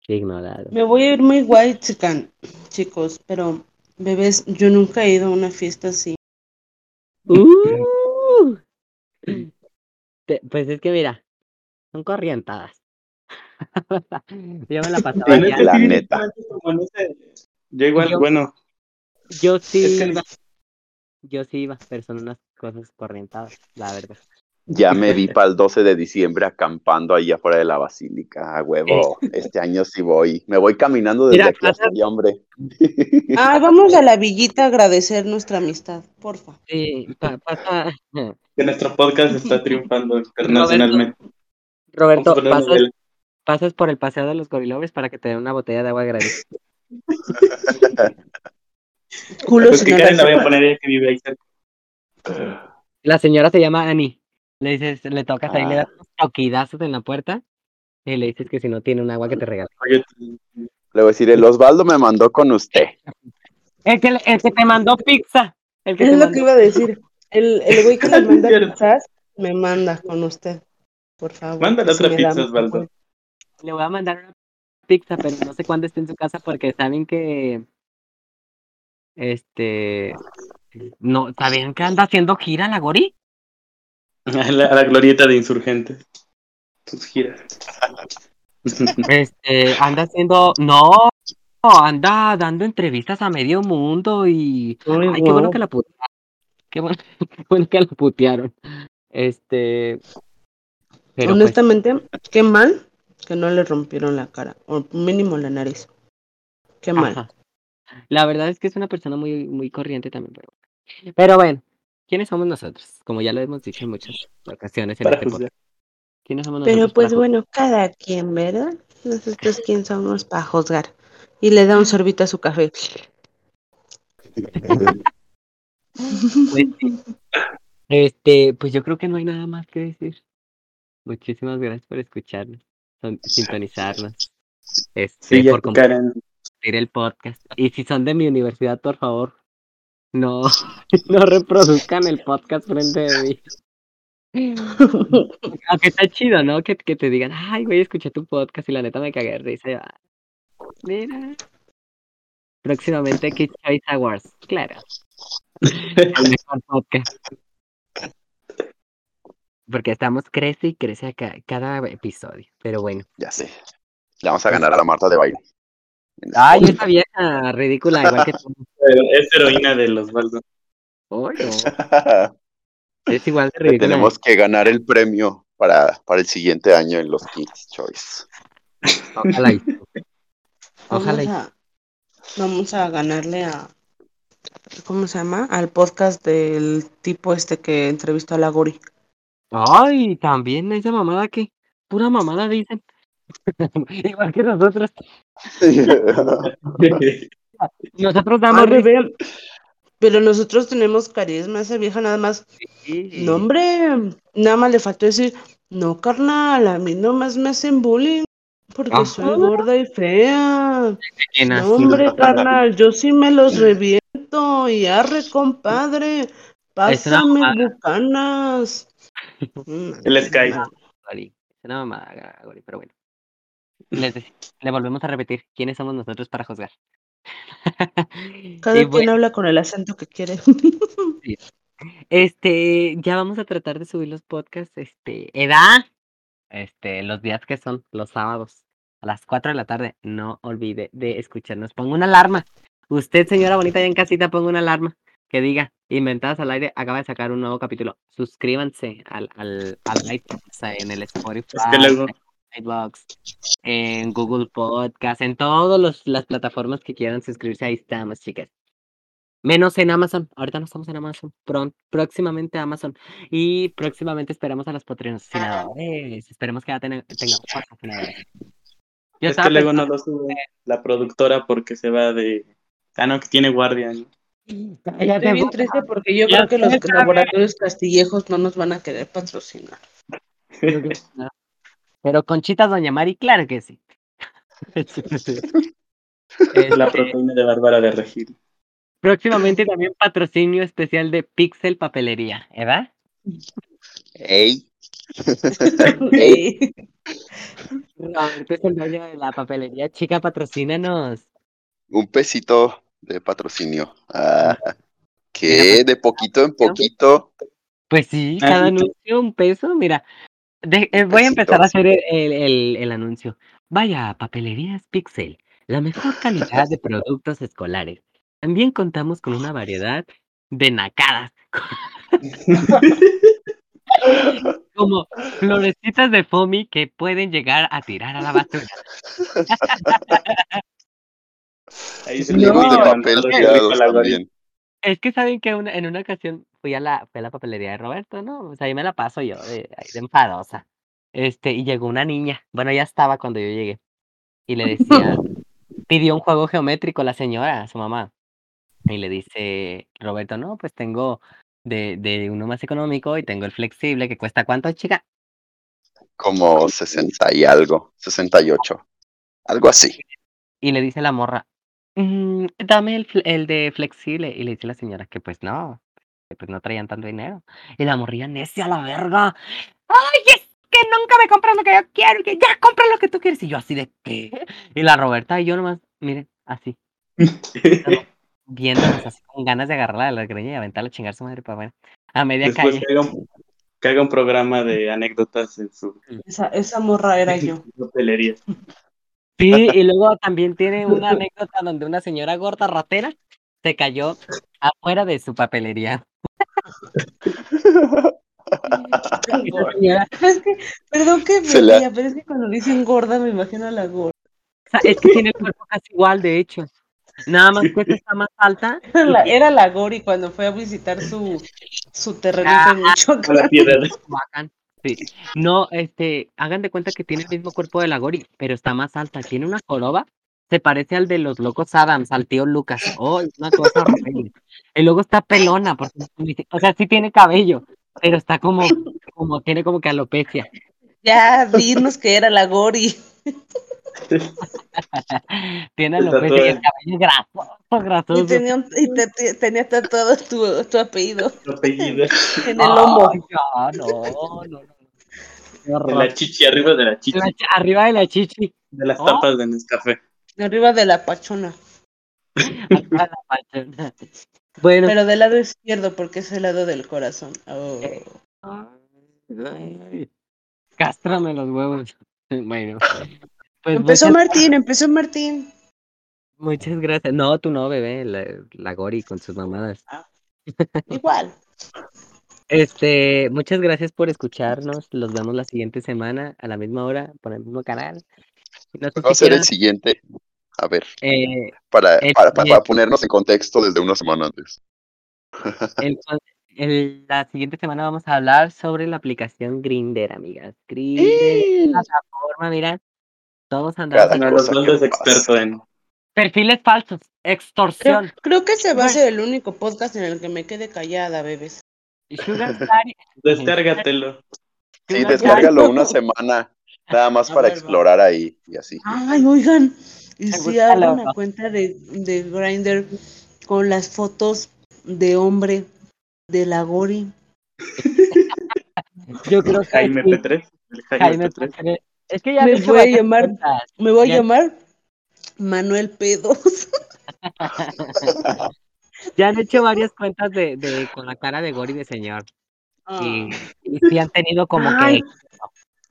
Ignorado. Me voy a ir muy white, chican, chicos, pero bebés, yo nunca he ido a una fiesta así. ¡Uh! Te- Pues es que mira, son corrientadas. Yo me la pasaba ya. La neta. Yo igual, Yo- bueno, Yo sí es que iba, yo sí iba, pero son unas cosas corrientadas, la verdad. Ya me vi para el 12 de diciembre acampando ahí afuera de la basílica, a huevo. Este año sí voy. Me voy caminando desde Mira, aquí hasta allá, hombre. Ah, vamos a la villita a agradecer nuestra amistad, porfa. Sí, pa- pasa, que nuestro podcast está triunfando internacionalmente. Roberto, pasas, por el paseo de los gorilovers para que te den una botella de agua gratis. Culo Pues que Karen la voy a azúcar. poner ella que vive ahí cerca. La señora se llama Annie. Le dices, le tocas ahí, le Ah. das unos toquidazos en la puerta y le dices que si no tiene un agua que te regale. Le voy a decir, el Osvaldo me mandó con usted. El que, el que te mandó pizza. El que Es te lo mandó- que iba a decir. El, el güey que le manda pizzas, me manda con usted. Por favor. Mándale otra pizza, Osvaldo. Le voy a mandar una pizza, pero no sé cuándo esté en su casa porque saben que. Este. No, ¿sabían que anda haciendo gira la Gori? A la, a la glorieta de insurgentes. Sus giras. Este, anda haciendo. No, anda dando entrevistas a medio mundo y. Ay, Ay, qué bueno que la putearon. Qué bueno, qué bueno que la putearon. Este. Pero pues, Honestamente, qué mal que no le rompieron la cara, o mínimo la nariz. Qué mal. ajá. La verdad es que es una persona muy, muy corriente también, pero. Pero bueno, ¿quiénes somos nosotros? Como ya lo hemos dicho en muchas ocasiones en Para este podcast. ¿Quiénes somos nosotros? Pero pues para bueno, cada quien, ¿verdad? Nosotros quién somos para juzgar. Y le da un sorbito a su café. Pues. Este, pues yo creo que no hay nada más que decir. Muchísimas gracias por escucharnos, son- sintonizarnos, este, Sí, por compartir el podcast. Y si son de mi universidad, por favor, no, no reproduzcan el podcast frente de mí. Aunque está chido, ¿no? Que, que te digan, ay, güey, escuché tu podcast y la neta me cagué de risa. Y, "Ah, Mira. Próximamente Kids Choice Awards, claro. El mejor podcast. Porque estamos crece y crece a ca- cada episodio. Pero bueno. Ya sé. Le vamos a ganar a la Marta de baile. Ay, esa vieja ridícula, igual que tú. Es heroína de los no, Es igual de ridícula. tenemos que ganar el premio para, para el siguiente año en los Kids Choice. Ojalá. y- Ojalá. Vamos y- a, vamos a ganarle a. ¿Cómo se llama? Al podcast del tipo este que entrevistó a la Gori. Ay, también esa mamada que. Pura mamada dicen. igual que nosotros. Nosotros damos bebé. Pero nosotros tenemos carisma. Esa vieja nada más. Sí. No, hombre. Nada más le faltó decir. No, carnal. A mí nomás me hacen bullying. Porque Ajá. soy gorda y fea. No, hombre, carnal. Yo sí me los reviento. Y arre, compadre. Pásame bucanas. El Sky. Gori. Es una mamada, pero bueno. Les le volvemos a repetir quiénes somos nosotros para juzgar. Cada Y quien bueno, habla con el acento que quiere. este, ya vamos a tratar de subir los podcasts, este, edad, este, los días que son, los sábados, a las 4 de la tarde. No olvide de escucharnos. Ponga una alarma. Usted, señora bonita, ya en casita, ponga una alarma que diga, Inventadas al aire, acaba de sacar un nuevo capítulo. Suscríbanse al, al, al iTunes, en el Spotify, Es que luego, en iVoox, en Google Podcast, en todas las plataformas que quieran suscribirse, ahí estamos, chicas. Menos en Amazon. Ahorita no estamos en Amazon. Pron- próximamente Amazon. Y próximamente esperamos a los patrocinadores. Esperemos que ya ten- tengamos patrocinadores. Yo es que luego no lo sube la productora porque se va de. Ah, no, que tiene guardia. ¿no? Cállate, Estoy bien triste porque yo Ya creo que los Carmen. laboratorios castillejos no nos van a querer patrocinar. Yo creo que no. Pero Conchita Doña Mari, claro que sí. La Este, proteína de Bárbara de Regil. próximamente también patrocinio especial de Pixel Papelería, ¿verdad? Ey, Ey. Roberto es el dueño de la papelería. Chica, patrocínanos. un pesito de patrocinio. Ah, ¿Qué? De poquito en poquito. Pues sí, cada anuncio un peso. Mira, de- eh, voy a empezar a hacer el, el- el- el anuncio. Vaya Papelerías Pixel, la mejor calidad de productos escolares. También contamos con una variedad de nacadas, como florecitas de foamy que pueden llegar a tirar a la basura. Ahí se de papel también. Es que saben que una- en una ocasión fui a la, fui a la papelería de Roberto, ¿no? O sea, ahí me la paso yo, de, de enfadosa. Este, y llegó una niña, bueno, ya estaba cuando yo llegué, y le decía, pidió un juego geométrico la señora, su mamá, y le dice, Roberto, no, pues tengo de, de uno más económico y tengo el flexible, que cuesta cuánto, chica, Como 60 y algo, 68. Algo así. y le dice la morra, "Mm, dame el, fle- el de flexible, y le dice la señora que pues no, que pues no traían tanto dinero, y la morría necia a la verga, ay, es que nunca me compras lo que yo quiero, y que ya compra lo que tú quieres, y yo así de, ¿qué? Y la Roberta y yo nomás, miren, así, viéndonos así con ganas de agarrarla de la greña y aventarla a chingar su madre para bueno, a media Después calle. que haga, un, que haga un programa de anécdotas en su Esa, esa morra era yo. hotelería. Sí, y luego también tiene una anécdota donde una señora gorda ratera se cayó afuera de su papelería. Es que, perdón que me la- pero es que cuando dicen gorda me imagino a la gorda. o sea, es que tiene el cuerpo casi igual, de hecho. Nada más que esta está más alta. Era la, tiene era la Gori cuando fue a visitar su, su terrenito en A la Michoacán. Sí. No, este, hagan de cuenta que tiene el mismo cuerpo de la Gori, pero está más alta. Tiene una joroba, se parece al de los locos Adams, al tío Lucas. Oh, es una cosa horrible. Y luego está pelona, porque, o sea, sí tiene cabello, pero está como, como, tiene como que alopecia. Ya, dinos que era la Gori. Tiene alopecia y el cabello grasoso, Y grasoso. tenía, un- y te- te- tenía tatuado tu, tu apellido Su apellido. en el lomo. No, no, no. De la chichi, arriba de la chichi. La ch- arriba de la chichi. De las Oh. tapas de Nescafé. Arriba de la pachona. arriba de la pachona. Bueno, Pero del lado izquierdo, porque es el lado del corazón. Oh. Cástrame los huevos. Bueno, pues Empezó muchas, Martín, empezó Martín. muchas gracias. No, tú no, bebé, la, la Gori con sus mamadas. Igual. Este, muchas gracias por escucharnos. Los vemos la siguiente semana a la misma hora por el mismo canal. No sé Va a si ser el siguiente. A ver, eh, para, el para, para- ponernos en contexto desde una semana antes. el- el- la siguiente semana vamos a hablar sobre la aplicación Grinder, amigas. Grinder, plataforma, mira, todos andamos Bueno, los dos es experto en. perfiles falsos, Creo, extorsión, creo que ese va a ser el único podcast en el que me quede callada, bebés. Descárgatelo. Sí, descárgalo una semana, nada más para explorar ahí y así. Ay, oigan, y si hago una cuenta de, de Grinder con las fotos de hombre de la Gori. Yo creo que Jaime P3. Jaime, Es que ya me voy a llamar, me voy a llamar Manuel P2. Ya han hecho varias cuentas de, de con la cara de Gori de señor. Y, y sí han tenido como Ay. que.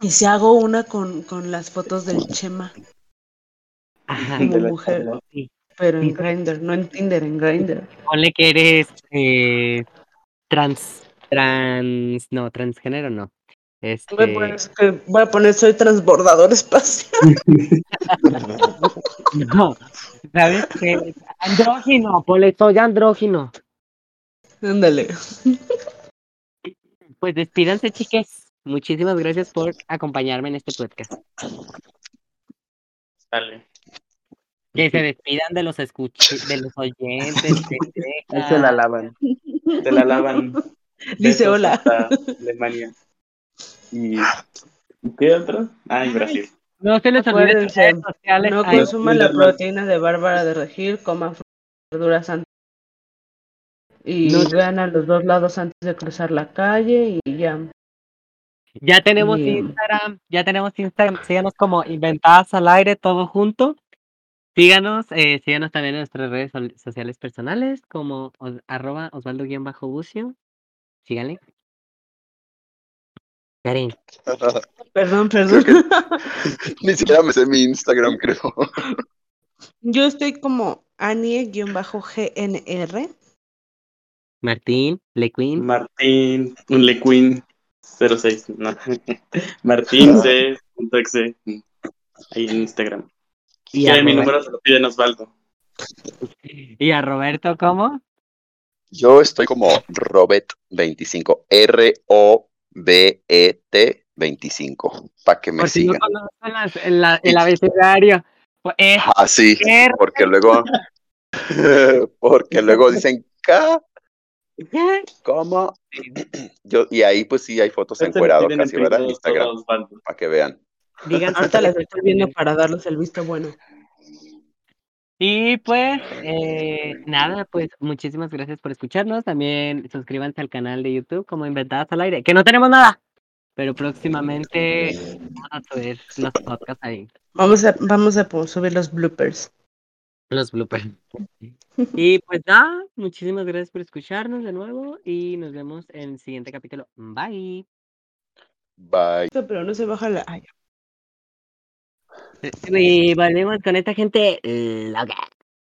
Y si hago una con, con las fotos del Chema, Ajá, como mujer, sí. pero en Sí. Grindr, no en Tinder, en Grindr. Ponle que eres eh, trans. Trans. No, transgénero no. Este. Voy a poner, es que voy a poner soy transbordador espacial. No. ¿Sabes qué? Andrógino, ponle soy andrógino. Ándale. Pues despídanse, chiques. Muchísimas gracias por acompañarme en este podcast. Dale. Que se despidan de los escuch de los oyentes. Se la lavan. Se la lavan. Dice Besos hola. Alemania. ¿Y qué otro? Ah, y Brasil. No se les olvide sus redes sociales. No consuman la proteína de Bárbara de Regil, coman verduras antes. Y No. vean a los dos lados antes de cruzar la calle y ya. Ya tenemos Bien. Instagram, ya tenemos Instagram, síganos como Inventadas al Aire, todo junto. Síganos, eh, síganos también en nuestras redes sociales personales, como os- arroba Osvaldo-Bucio. Síganle. Karin, Perdón, perdón. Ni siquiera me sé mi Instagram, creo. Yo estoy como Anie-GNR. Martín, Lequin, Martín, un Lequin 06. No. Martín C.exe. Ahí en Instagram. y a, mi número se lo piden Osvaldo. y a Roberto, ¿cómo? Yo estoy como Robet25. R-O-B-E-T 25. Para que me Por si no sigan. la- el abecedario. Pues, es Así, R. porque luego. porque luego dicen, ¿qué? ¿Cómo? Yo, y ahí pues sí hay fotos Este lo encuerado piden en casi, ¿verdad? En Instagram, para que vean. Digan Ahorita las estoy viendo para darles el visto bueno. Y pues, eh, nada, pues muchísimas gracias por escucharnos. También suscríbanse al canal de YouTube como Inventadas al Aire, que no tenemos nada, pero próximamente vamos a subir los podcasts ahí, Vamos a, vamos a subir los bloopers. los bloopers. Y pues nada, muchísimas gracias por escucharnos de nuevo y nos vemos en el siguiente capítulo. Bye. Bye. Pero no se baja la. Y volvemos con esta gente loca.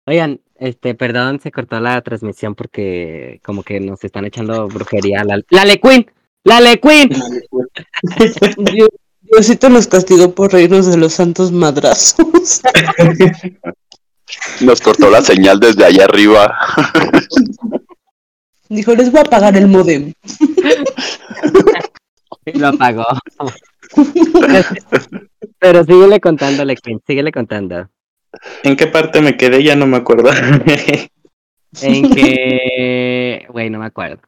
Oigan, este, perdón, se cortó la transmisión porque como que nos están echando brujería. La, la Lequin, la Lequin. Dios- Diosito nos castigó por reírnos de los santos madrazos. Nos cortó la señal desde allá arriba. Dijo, les voy a pagar el modem. Lo apagó. Pero síguele contando, Lequin, síguele contando. ¿En qué parte me quedé? Ya no me acuerdo. En que, güey, no me acuerdo.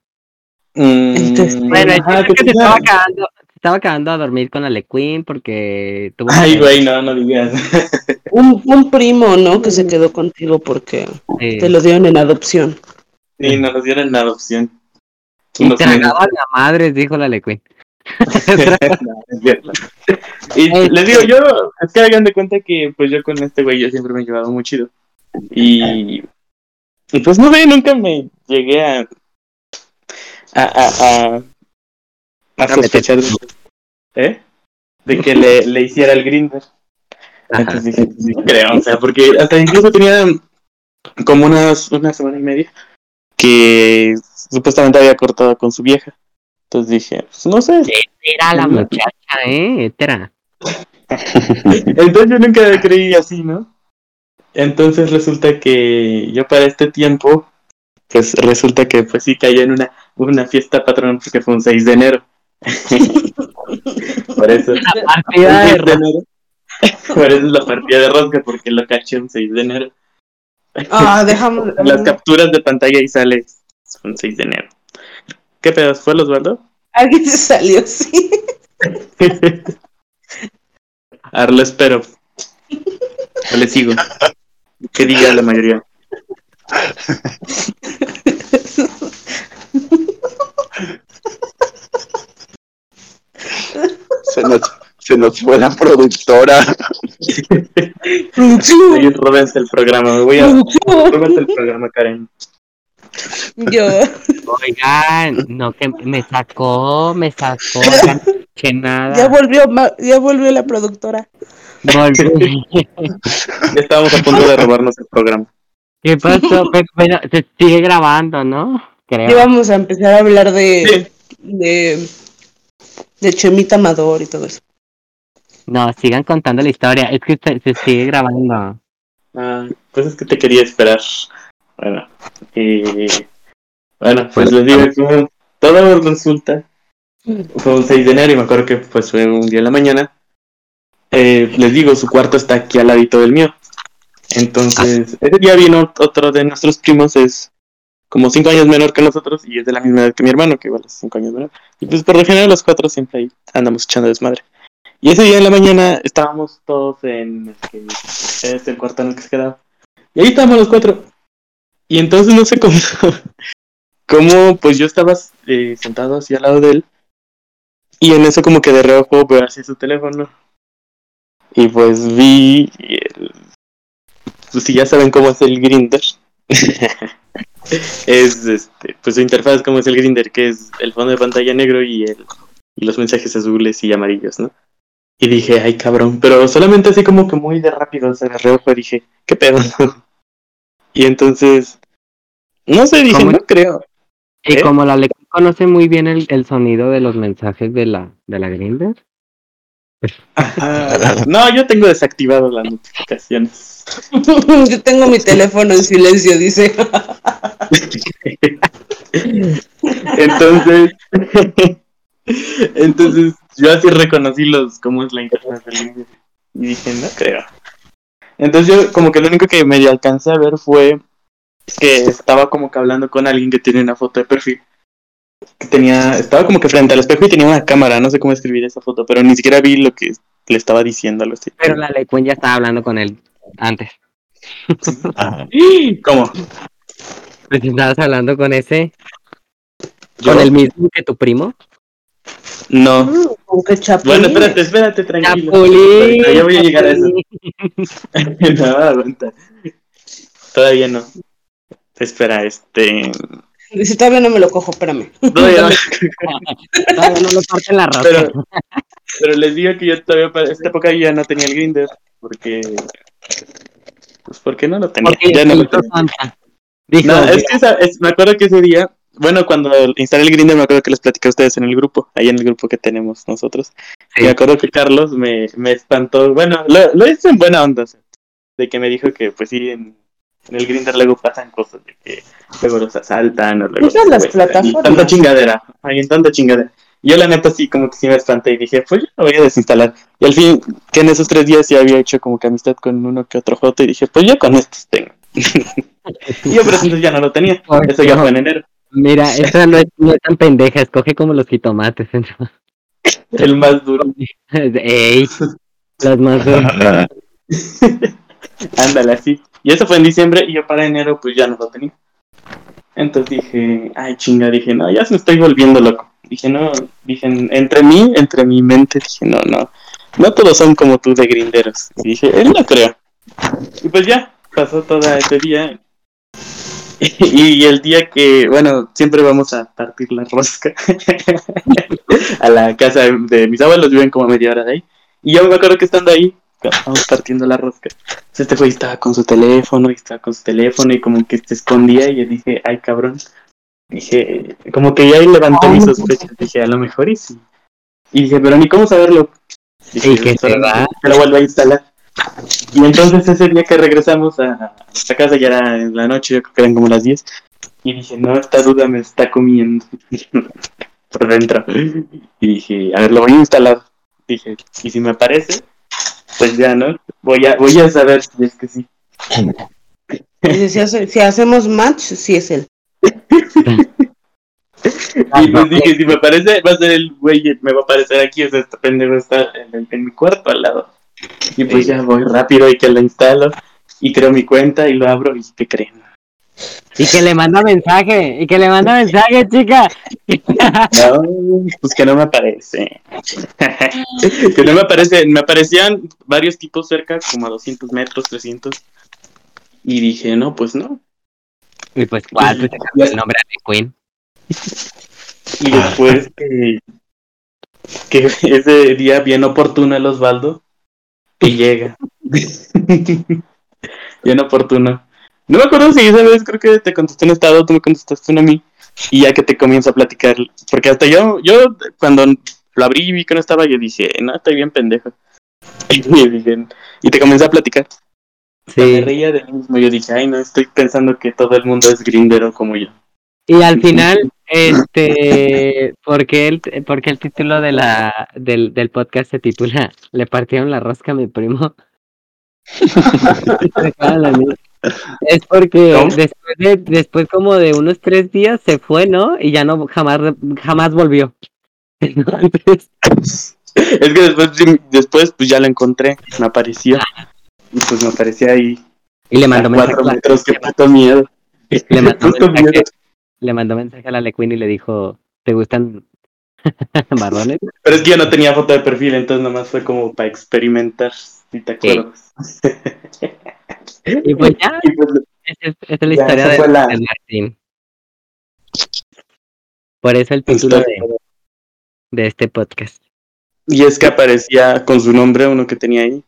Mm, Entonces, Bueno, el ajá, chiste es que ¿qué se te estaba se estaba quedando a dormir con la Lequin porque tuvo Ay, güey, no, no digas. Un, un primo, ¿no? Que se quedó contigo porque Sí. te lo dieron en adopción. Sí, nos los dieron en adopción. Y Unos meses. tragaba la madre, dijo la Lequin. No, es Y les digo, yo, es que hagan de cuenta que pues yo con este güey yo siempre me he llevado muy chido. Y, y pues no ve, nunca me llegué a a, a, a, a sospechar de, ¿eh? de que le, le hiciera el grinder. Entonces dije, sí creo, o sea, porque hasta incluso tenía como unas, una semana y media que supuestamente había cortado con su vieja. Entonces dije, pues no sé, Era la muchacha, ¿eh? Era. Entonces yo nunca creí así, ¿no? Entonces resulta que yo para este tiempo, pues resulta que pues sí caí en una, una fiesta patronal porque fue un 6 de enero. Por eso. Partida de 6 de enero. Por eso es la partida de rosca, porque lo caché un 6 de enero. Ah, dejamos. Las capturas de pantalla ahí sale un 6 de enero. ¿Qué pedos fue, Osvaldo? Alguien se salió, sí. Ahora lo espero. Le sigo. Que diga la mayoría. Se nos, Se nos fue la productora. Producción. Róbense el programa. Me voy a. Róbense el programa, Karen. Yo. Oigan, no que me sacó, me sacó, ya no escuché nada. Ya volvió, ya volvió la productora. Volví. Ya estábamos a punto de robarnos el programa. ¿Qué pasó? Pero, se sigue grabando, ¿no? Creo. Ya vamos a empezar a hablar de, Sí. de, de Chemita Amador y todo eso. No, sigan contando la historia. Es que se, se sigue grabando. Ah, pues es que te quería esperar. Bueno, y bueno, pues les digo que todo resulta. Fue un 6 de enero y me acuerdo que pues fue un día en la mañana. Eh, les digo, su cuarto está aquí al ladito del mío. Entonces, ese día vino otro de nuestros primos, es como 5 años menor que nosotros y es de la misma edad que mi hermano, que igual es 5 años menor. Y pues por lo general los cuatro siempre ahí andamos echando desmadre. Y ese día en la mañana estábamos todos en el, que, es el cuarto en el que se quedaba. Y ahí estábamos los cuatro. Y entonces no sé cómo, cómo pues yo estaba eh, sentado así al lado de él. Y en eso como que de reojo veo así su teléfono. Y pues vi... el- Pues si ya saben cómo es el Grinder. es este, pues su interfaz como es el Grinder, que es el fondo de pantalla negro y el y los mensajes azules y amarillos, ¿no? Y dije, ay cabrón, pero solamente así como que muy de rápido, o sea, de reojo dije, ¿qué pedo? y entonces, no sé, dije, ¿Cómo? no creo. Y ¿Eh? como la lección conoce muy bien el, el sonido de los mensajes de la, de la Grindr. Ah, no, yo tengo desactivado las notificaciones. Yo tengo mi teléfono en silencio, dice. Entonces, entonces yo así reconocí los cómo es la interfaz del Grinder. Y dije, no creo. Entonces yo como que lo único que medio alcancé a ver fue que estaba como que hablando con alguien que tiene una foto de perfil. Que tenía, estaba como que frente al espejo y tenía una cámara, no sé cómo escribir esa foto, pero ni siquiera vi lo que le estaba diciendo, algo así. Pero la Lecuen ya estaba hablando con él antes. ¿Cómo? Pues estabas hablando con ese, ¿Yo? con el mismo que tu primo. No. Con qué chapulín. Bueno, espérate, espérate, tranquilo. Chapulín, Ya voy a llegar a eso. No, aguanta. Todavía no. Espera, este. Dice, todavía no me lo cojo, espérame. Todavía no. Todavía no lo corten la rosca. pero, pero les digo que yo todavía para esta época ya no tenía el Grinder. Porque. Pues porque no lo tenía. Porque ya no lo tenía. Dijo, No, es que esa- es- me acuerdo que ese día. Bueno, cuando instalé el Grinder, me acuerdo que les platicé a ustedes en el grupo, ahí en el grupo que tenemos nosotros. Sí. Y me acuerdo que Carlos me, me espantó. Bueno, lo, lo hizo en buena onda, de que me dijo que, pues sí, en, en el Grinder luego pasan cosas, de que luego los asaltan o luego. Usan las secuestran, y plataformas. Tanta chingadera, hay en tanta chingadera. Yo, la neta, sí, como que sí me espanté y dije, pues yo lo voy a desinstalar. Y al fin, que en esos tres días ya había hecho como que amistad con uno que otro joto y dije, pues yo con estos tengo. y yo, pero entonces ya no lo tenía. Eso ya fue en enero. Mira, esa no es, no es tan pendeja, escoge como los jitomates. El más duro. Ey, los más duros. Ándale, así. Y eso fue en diciembre y yo para enero pues ya no lo tenía. Entonces dije, ay chinga, dije, no, ya se me estoy volviendo loco. Dije, no, dije, entre mí, entre mi mente, dije, no, no, no todos son como tú de grinderos. Y dije, él no creo. Y pues ya, pasó todo ese día. Y, el día que, bueno, siempre vamos a partir la rosca a la casa de mis abuelos, viven como a media hora de ahí. Y yo me acuerdo que estando ahí, estábamos partiendo la rosca. Entonces este güey estaba con su teléfono y estaba con su teléfono y como que se escondía y yo dije, ay cabrón. Dije, como que ya ahí levantó mis sospechas. Dije, a lo mejor y sí. Y dije, pero ni cómo saberlo. Dije, Y que se "Solo va. que lo vuelvo a instalar. Y entonces ese día que regresamos a nuestra casa, ya era en la noche, yo creo que eran como las 10. Y dije, no, esta duda me está comiendo por dentro. Y dije, a ver, lo voy a instalar. Dije, y si me aparece, pues ya, ¿no? Voy a, voy a saber si es que sí. Dice, si, hace- si hacemos match, sí es él. Y pues dije, si me aparece, va a ser el güey, me va a aparecer aquí, o sea, este pendejo está en, en mi cuarto al lado. Y pues ya voy rápido y que lo instalo y creo mi cuenta y lo abro y ¿qué creen? Y que le manda mensaje, y que le manda mensaje, chica. No, pues que no me aparece. que no me aparece. Me aparecían varios tipos cerca, como a 200 metros, 300. Y dije, no, pues no. Y pues, ¿cuál? Pues, el nombre a Queen. Y después que, que ese día bien oportuno el Osvaldo, que llega. bien oportuno. No me acuerdo si esa vez creo que te contesté un estado, tú me contestaste uno a mí. Y ya que te comienzo a platicar. Porque hasta yo, yo cuando lo abrí y vi que no estaba, yo dije, no, estoy bien pendejo. Y, dije, y te comencé a platicar. Sí. Me reía de mí mismo. Yo dije, ay, no, estoy pensando que todo el mundo es grindero como yo. Y al final, este, porque el, porque el título de la, del, del podcast se titula Le partieron la rosca a mi primo. es porque después, de, después como de unos tres días se fue, ¿no? Y ya no jamás jamás volvió. Entonces, Es que después, después pues ya lo encontré, me apareció. Y pues me aparecía ahí y le mandó cuatro mensaje, metros, qué puto miedo. le mandó mensaje, miedo. le mandó mensaje a la Lequin y le dijo, ¿te gustan marrones? Pero es que yo no tenía foto de perfil, entonces nomás fue como para experimentar, si te acuerdas. Y pues ya, Y pues, esa es, esa es la Ya, historia de, fue la- de Martín. Por eso el título de, de este podcast. Y es que aparecía con su nombre uno que tenía ahí, que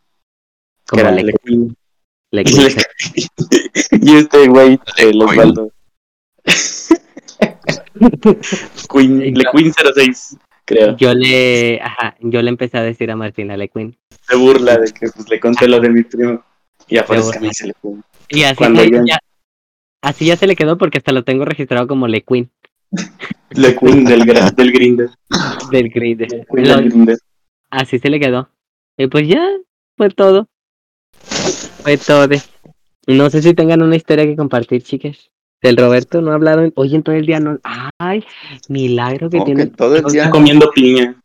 Como era Le- Lequín. Lequin. y este güey, el Lequín. Osvaldo. Queen, Lequín 06, creo. Yo le, ajá, yo le empecé a decir a Martín la Lequin. Se burla de que pues, le conté lo de mi primo. Y que a mí se le fue. Y así, Cuando ya- ya, así ya se le quedó porque hasta lo tengo registrado como Lequin Lequín del, gra- del Grinder. del Grinder. Lequín Lo- del Grinder. Así se le quedó. Y pues ya, fue todo. Fue todo. No sé si tengan una historia que compartir, chicas. Del Roberto no ha hablado en- hoy en todo el día. No... Ay, milagro que Como que tiene. todo el día. Comiendo piña.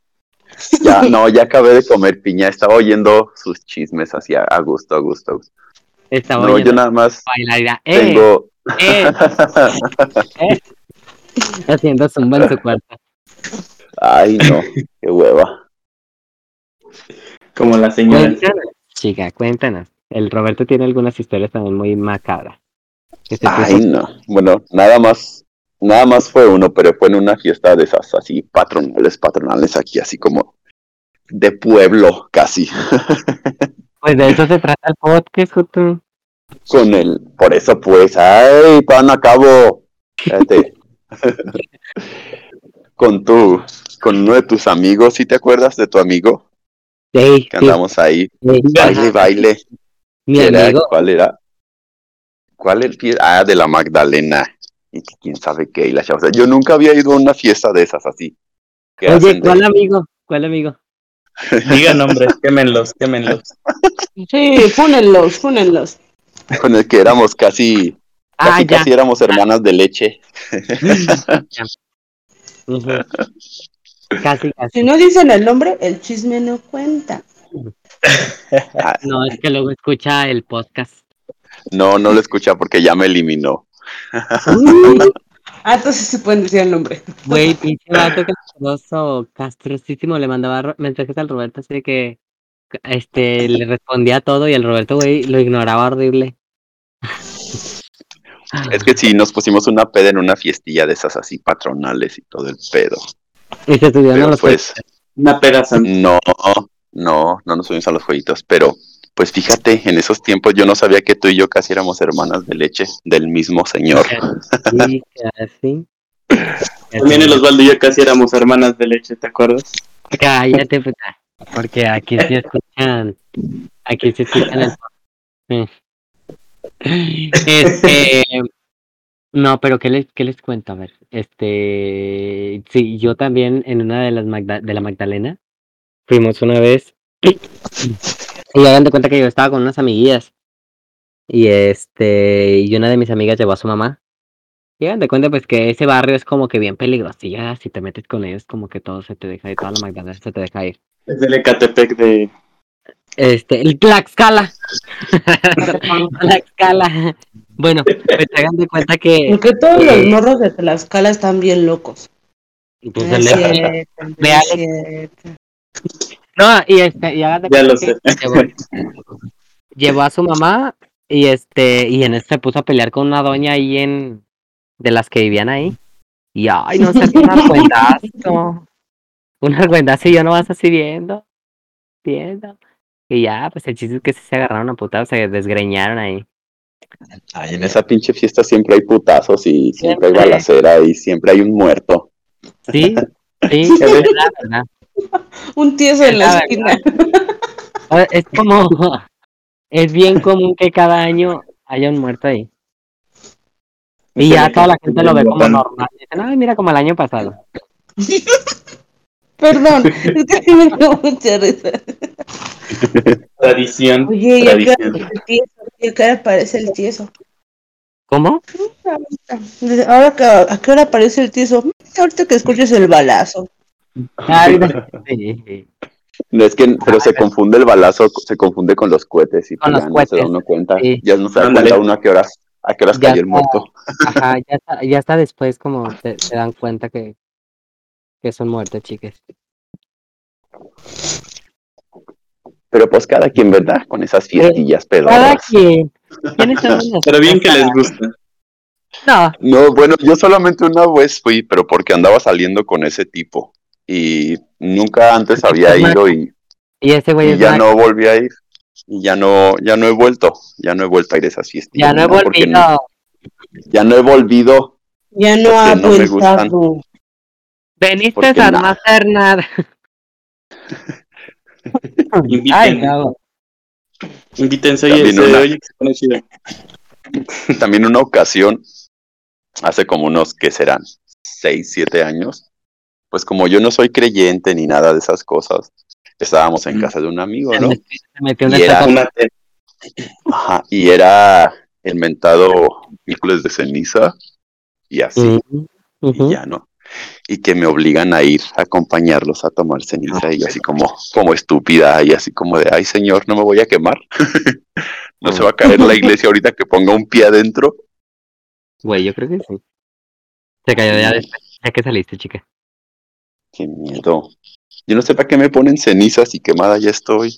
Ya, no, ya acabé de comer piña. Estaba oyendo sus chismes así a, gusto, a gusto. a gusto. Estaba No, yo oyendo nada más bailar. Eh, tengo. eh, eh. Haciendo zumba en su cuarto. Ay, no, qué hueva. Como la señora. Cuéntanos, chica, cuéntanos. El Roberto tiene algunas historias también muy macabras. Ay, puso- no. Bueno, nada más, nada más fue uno, pero fue en una fiesta de esas así patronales, patronales aquí, así como de pueblo, casi. Pues de eso se trata el podcast, Joto. Con el, por eso pues, ay, pan a cabo. Con tu, con uno de tus amigos, ¿sí te acuerdas de tu amigo? Sí, Que sí, andamos ahí, sí. baile, baile. Mi Era- amigo, ¿Cuál era? ¿Cuál el pie? Ah, de la Magdalena. Y que quién sabe qué. Y la chava. o sea, yo nunca había ido a una fiesta de esas así. que oye, de- ¿cuál amigo? ¿Cuál amigo? Diga nombres, quémenlos, quémenlos. Sí, fúnenlos, fúnenlos. con el que éramos casi, Ah, casi, ya. casi éramos hermanas de leche. Ujú. Casi, Si casi. no dicen el nombre, el chisme no cuenta. Ah, No, es que luego escucha el podcast. no, no lo escucha porque ya me eliminó. Ah, entonces se pueden decir el nombre. Güey, pinche vato castroso, castrosísimo, le mandaba mensajes al Roberto así de que este le respondía todo y el Roberto, güey, lo ignoraba horrible. Es que sí, nos pusimos una peda en una fiestilla de esas así patronales y todo el pedo. Y se subieron a los pues, Una peda santa. no, no, no nos subimos a los jueguitos. Pero, pues fíjate, en esos tiempos yo no sabía que tú y yo casi éramos hermanas de leche del mismo señor. Sí, casi. También el Osvaldo y yo casi éramos hermanas de leche, ¿te acuerdas? Cállate, puta. Porque aquí sí escuchan. Aquí sí escuchan el. Sí. Este. No, pero ¿qué les, ¿qué les cuento? A ver, este. Sí, yo también en una de las Magda- de la Magdalena fuimos una vez. Y hagan de cuenta que yo estaba con unas amiguillas. Y este. Y una de mis amigas llevó a su mamá. Y hagan de cuenta, pues que ese barrio es como que bien peligroso. Y ya, si te metes con ellos, como que todo se te deja ir, toda la Magdalena se te deja ir. Es del Ecatepec de. Este, el Tlaxcala. Tlaxcala. Bueno, pues hagan de cuenta que. Porque todos eh, los morros de Tlaxcala están bien locos. pues, No es el- cierto, no Ve, es Alex. cierto. No, y este, y hagan de Ya lo sé. Llevó, llevó a su mamá y este, y en este se puso a pelear con una doña ahí en de las que vivían ahí. Y ay, no sé, un argüendazo. Un argüendazo y yo no vas así viendo. Viendo. Y ya, pues el chiste es que sí se agarraron a putados, se desgreñaron ahí. Ay, en esa pinche fiesta siempre hay putazos y siempre hay balacera y siempre hay un muerto. Sí, sí, es verdad. Un tieso en la La esquina. Es como, es bien común que cada año haya un muerto ahí. Y ya toda la gente lo ve como normal. Dicen, ay, mira como el año pasado. Perdón, es que sí me dio mucha risa. Tradición. Oye, ¿y a qué hora Tradición. aparece el tieso? ¿Cómo? Ahora que, ¿A qué hora aparece el tieso? Ahorita que escuches el balazo. No, es que, pero se confunde el balazo, se confunde con los cohetes y Con los ya no se da uno cuenta. sí. Ya no se da cuenta uno a qué horas, a qué horas Ya cayó el muerto. Ajá, ya está, ya está después como te, se dan cuenta que, que son muertos, chicas. Pero pues cada quien, ¿verdad? Con esas fiestillas Cada pedorras. quien. ¿Quiénes son los Pero bien que les gusta. No, No, bueno, yo solamente una vez fui, pero porque andaba saliendo con ese tipo. Y nunca antes había Es más, ido y, y ese güey y es ya no volví a ir. Y ya no, ya no he vuelto, ya no he vuelto a ir a esas fiestillas. Ya no he volvido. ya no he volvido. Ya no ha no me vuelto. Veniste a no hacer nada. Inviten. Ay, no. Invítense, También se una. oye. También una ocasión, hace como unos, que serán? Seis, siete años. Pues como yo no soy creyente ni nada de esas cosas, estábamos en casa de un amigo, ¿no? Y era Una Ajá, y era el mentado miércoles de ceniza y así, y ya no. Y que me obligan a ir a acompañarlos a tomar ceniza y yo así como, como estúpida y así como de, ay señor, no me voy a quemar. no se va a caer la iglesia ahorita que ponga un pie adentro. Güey, yo creo que sí. Se cayó ya después, ya que saliste, chica. Qué miedo. Yo no sé para qué me ponen cenizas y quemada ya estoy.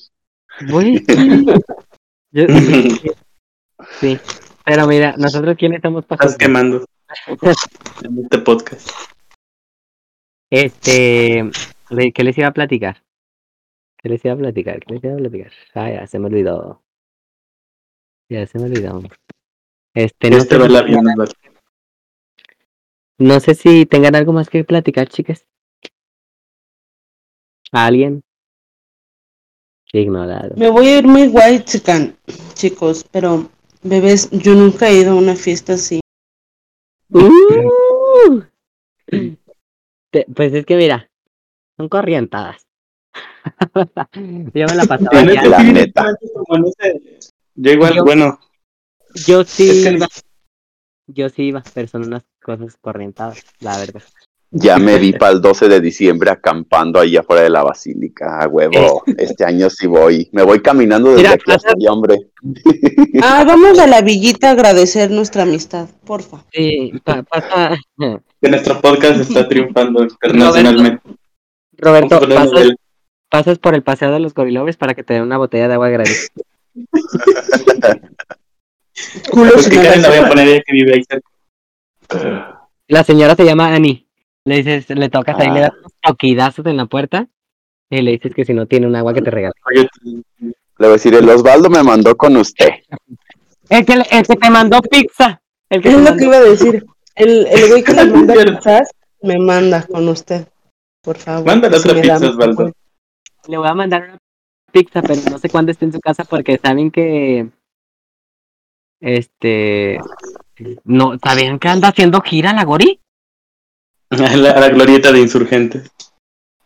Güey, sí. Yo- sí, sí. Pero mira, nosotros quiénes estamos Estás pasando. quemando en este podcast. Este, ¿de ¿qué les iba a platicar? ¿Qué les iba a platicar? ¿Qué les iba a platicar? Ah, ya se me olvidó. Ya se me olvidó. Este, no Este sé, no sé si tengan algo más que platicar, chicas. ¿Alguien? Ignorado. Me voy a ir muy white chican, chicos, pero bebés, yo nunca he ido a una fiesta así. Uh. Pues es que mira, son corrientadas. Yo me la pasaba la neta. Yo igual, Yo- bueno, Yo sí Es que- iba. Yo sí iba, pero son unas cosas corrientadas, la verdad. Ya me vi para el 12 de diciembre acampando ahí afuera de la basílica, a huevo. Este año sí voy. Me voy caminando desde Mira, aquí hasta allá, hombre. Ah, vamos a la villita a agradecer nuestra amistad, porfa. Sí, pa- que nuestro podcast está triunfando internacionalmente. Roberto, pasas, el- pasas por el paseo de los gorilovers para que te den una botella de agua gratis. Culo la la voy a poner que vive ahí cerca. La señora se llama Annie. Le dices, le tocas ahí, le Ah. das unos toquidazos en la puerta y le dices que si no tiene un agua que te regale. Oye, Le voy a decir, el Osvaldo me mandó con usted. El que, el que te mandó pizza. El que Es lo mandó- que iba a decir. El, el güey que le manda Cierto. pizzas me manda con usted. Por favor. Mándale otra me pizza, Osvaldo. Le voy a mandar una pizza, pero no sé cuándo esté en su casa porque saben que. Este. No, ¿sabían que anda haciendo gira la Gori? A la, la glorieta de insurgentes.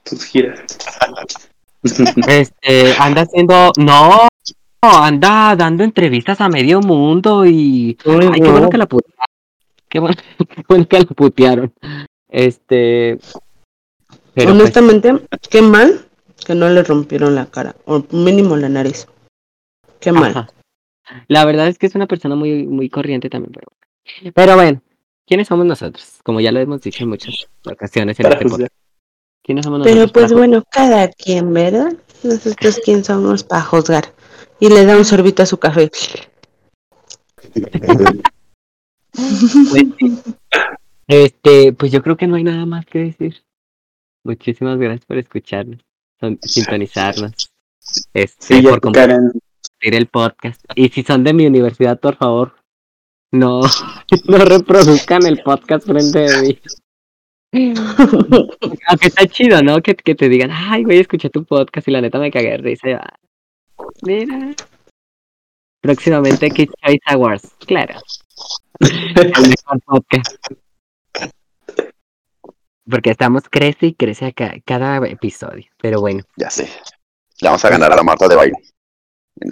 Sus giras. Este, anda haciendo. No, anda dando entrevistas a medio mundo y. Ay, qué bueno no. que la putearon. Qué bueno, qué bueno que la putearon. Este. Pero pues, Honestamente, qué mal que no le rompieron la cara, o mínimo la nariz. Qué mal. ajá. La verdad es que es una persona muy, muy corriente también, pero, pero bueno, ¿quiénes somos nosotros? Como ya lo hemos dicho en muchas ocasiones en Para este podcast. ¿Quiénes somos Pero nosotros? pues para bueno, cada quien, ¿verdad? Nosotros quién somos para juzgar. Y le da un sorbito a su café. Pues. Este, pues yo creo que no hay nada más que decir. Muchísimas gracias por escucharnos, son- sintonizarnos, este, Sí, por compartir el podcast. Y si son de mi universidad, por favor, no, no reproduzcan el podcast frente de mí. Aunque está chido, ¿no? Que, que te digan, ay, güey, escuché tu podcast y la neta me cagué de risa. "Ah, Mira. Próximamente Kids Choice Awards, claro. El mejor podcast. Porque estamos, crece y crece acá, cada episodio. Pero bueno. Ya sé. Le vamos a ganar a la Marta de baile.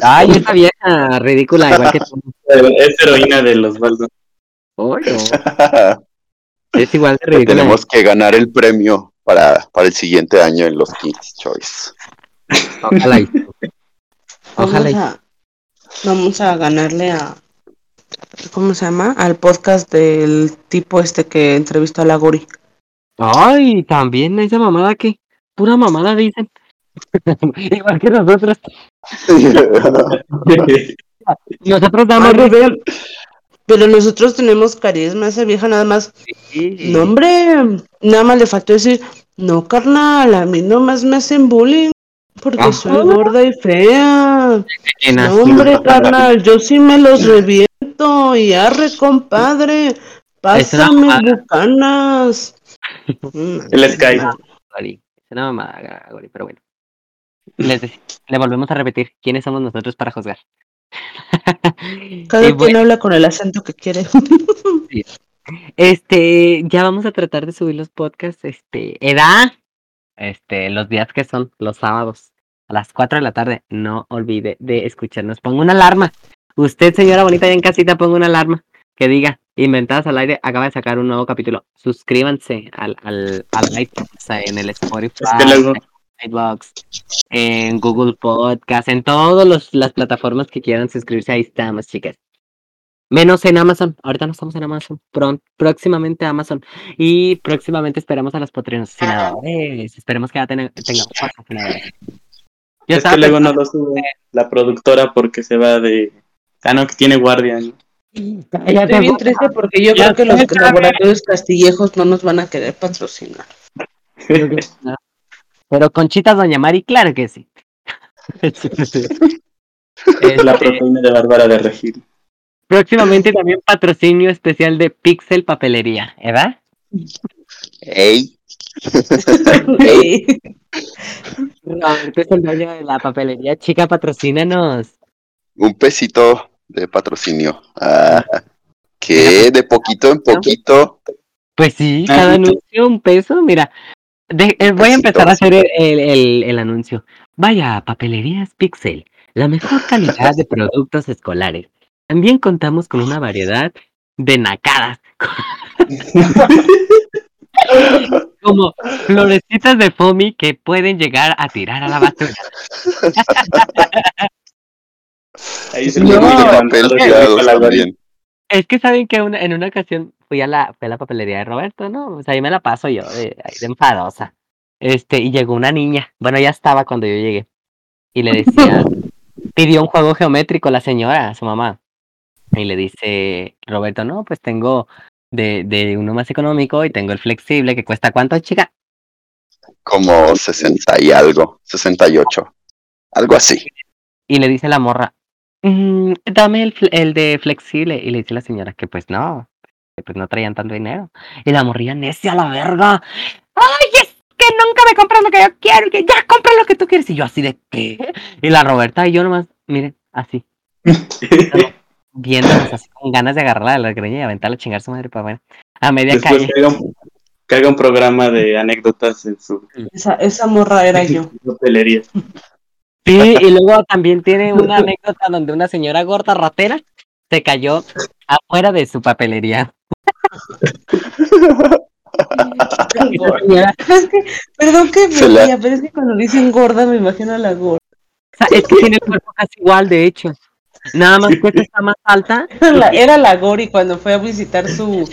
Ay, esa vieja ridícula, igual que tú. Es heroína de los Baldo. Ay, no. Es igual de ridícula. Tenemos que ganar el premio para, para el siguiente año en los Kids Choice. Ojalá y Ojalá y- Vamos a, vamos a ganarle a. ¿Cómo se llama? Al podcast del tipo este que entrevistó a la Gori. Ay, también esa mamada que. Pura mamada dicen. igual que nosotros. Nosotros damos bebé, Pero nosotros tenemos carisma, esa vieja nada más. Sí. No, hombre, nada más le faltó decir, no, carnal, a mí nomás me hacen bullying porque Ajá. soy gorda y fea. No, hombre, carnal, yo sí me los reviento y arre, compadre. Pásame bucanas. Mm, El Sky. Gori. Es una mamada, Gori, pero bueno. Les dec- le volvemos a repetir quiénes somos nosotros para juzgar. Cada Y quien bueno, habla con el acento que quiere. este, ya vamos a tratar de subir los podcasts, este, edad, este, los días que son, los sábados, a las 4 de la tarde. No olvide de escucharnos. Pongo una alarma. Usted, señora bonita, ya en casita, ponga una alarma que diga, inventadas al aire, acaba de sacar un nuevo capítulo. Suscríbanse al, al, al iTunes, en el Spotify, Es que luego- en Google Podcast, en todas las plataformas que quieran suscribirse, ahí estamos, chicas. Menos en Amazon. Ahorita no estamos en Amazon. Pron- próximamente Amazon. Y próximamente esperamos a los patrocinadores. Esperemos que ya ten- tengamos patrocinadores. Yo Es estaba que luego no pensando- lo sube la productora porque se va de. Ah, no, que tiene guardia. ¿no? Cállate, Estoy bien triste porque yo Ya creo que los laboratorios castillejos no nos van a querer patrocinar. Yo creo que no. Pero Conchitas Doña Mari, claro que sí. Es la Este, proteína de Bárbara de Regil. próximamente también patrocinio especial de Pixel Papelería, ¿verdad? Ey, Ey. Roberto es el dueño de la papelería. Chica, patrocínanos. un pesito de patrocinio. Ah, que de poquito en poquito. Pues sí, Ah, cada anuncio un peso. Mira, de- eh, voy a empezar a hacer el, el- el- el anuncio. Vaya a Papelerías Pixel, la mejor calidad de productos escolares. También contamos con una variedad de nacadas, como florecitas de foamy que pueden llegar a tirar a la basura. Ahí se No, lo que. Es que saben que una- en una ocasión fui a la, fui a la papelería de Roberto, ¿no? Pues ahí me la paso yo, de, de enfadosa. Este, y llegó una niña. Bueno, ya estaba cuando yo llegué. Y le decía, pidió un juego geométrico la señora, a su mamá. Y le dice, Roberto, no, pues tengo de, de uno más económico y tengo el flexible que cuesta cuánto, chica. Como 60 y algo, 68. Algo así. Y le dice la morra, "Mm, dame el, el de flexible. Y le dice la señora que pues no, pues no traían tanto dinero. Y la morría necia a la verga. ¡Ay, es que nunca me compras lo que yo quiero! Que ya compra lo que tú quieres. Y yo así de ¿qué? Y la Roberta y yo nomás, miren, así, viéndonos así con ganas de agarrarla de la greña y aventarla a chingar su madre para bueno. A media Después calle. que haga, un, que haga un programa de anécdotas en su Esa, esa morra era yo. hotelería. Sí, y luego también tiene una anécdota donde una señora gorda ratera se cayó afuera de su papelería. Es que, perdón que me la- pero es que cuando dicen gorda me imagino a la gorda. O sea, es que tiene el cuerpo casi igual, de hecho. Nada más que esta está más alta. Era la, era la Gori cuando fue a visitar su,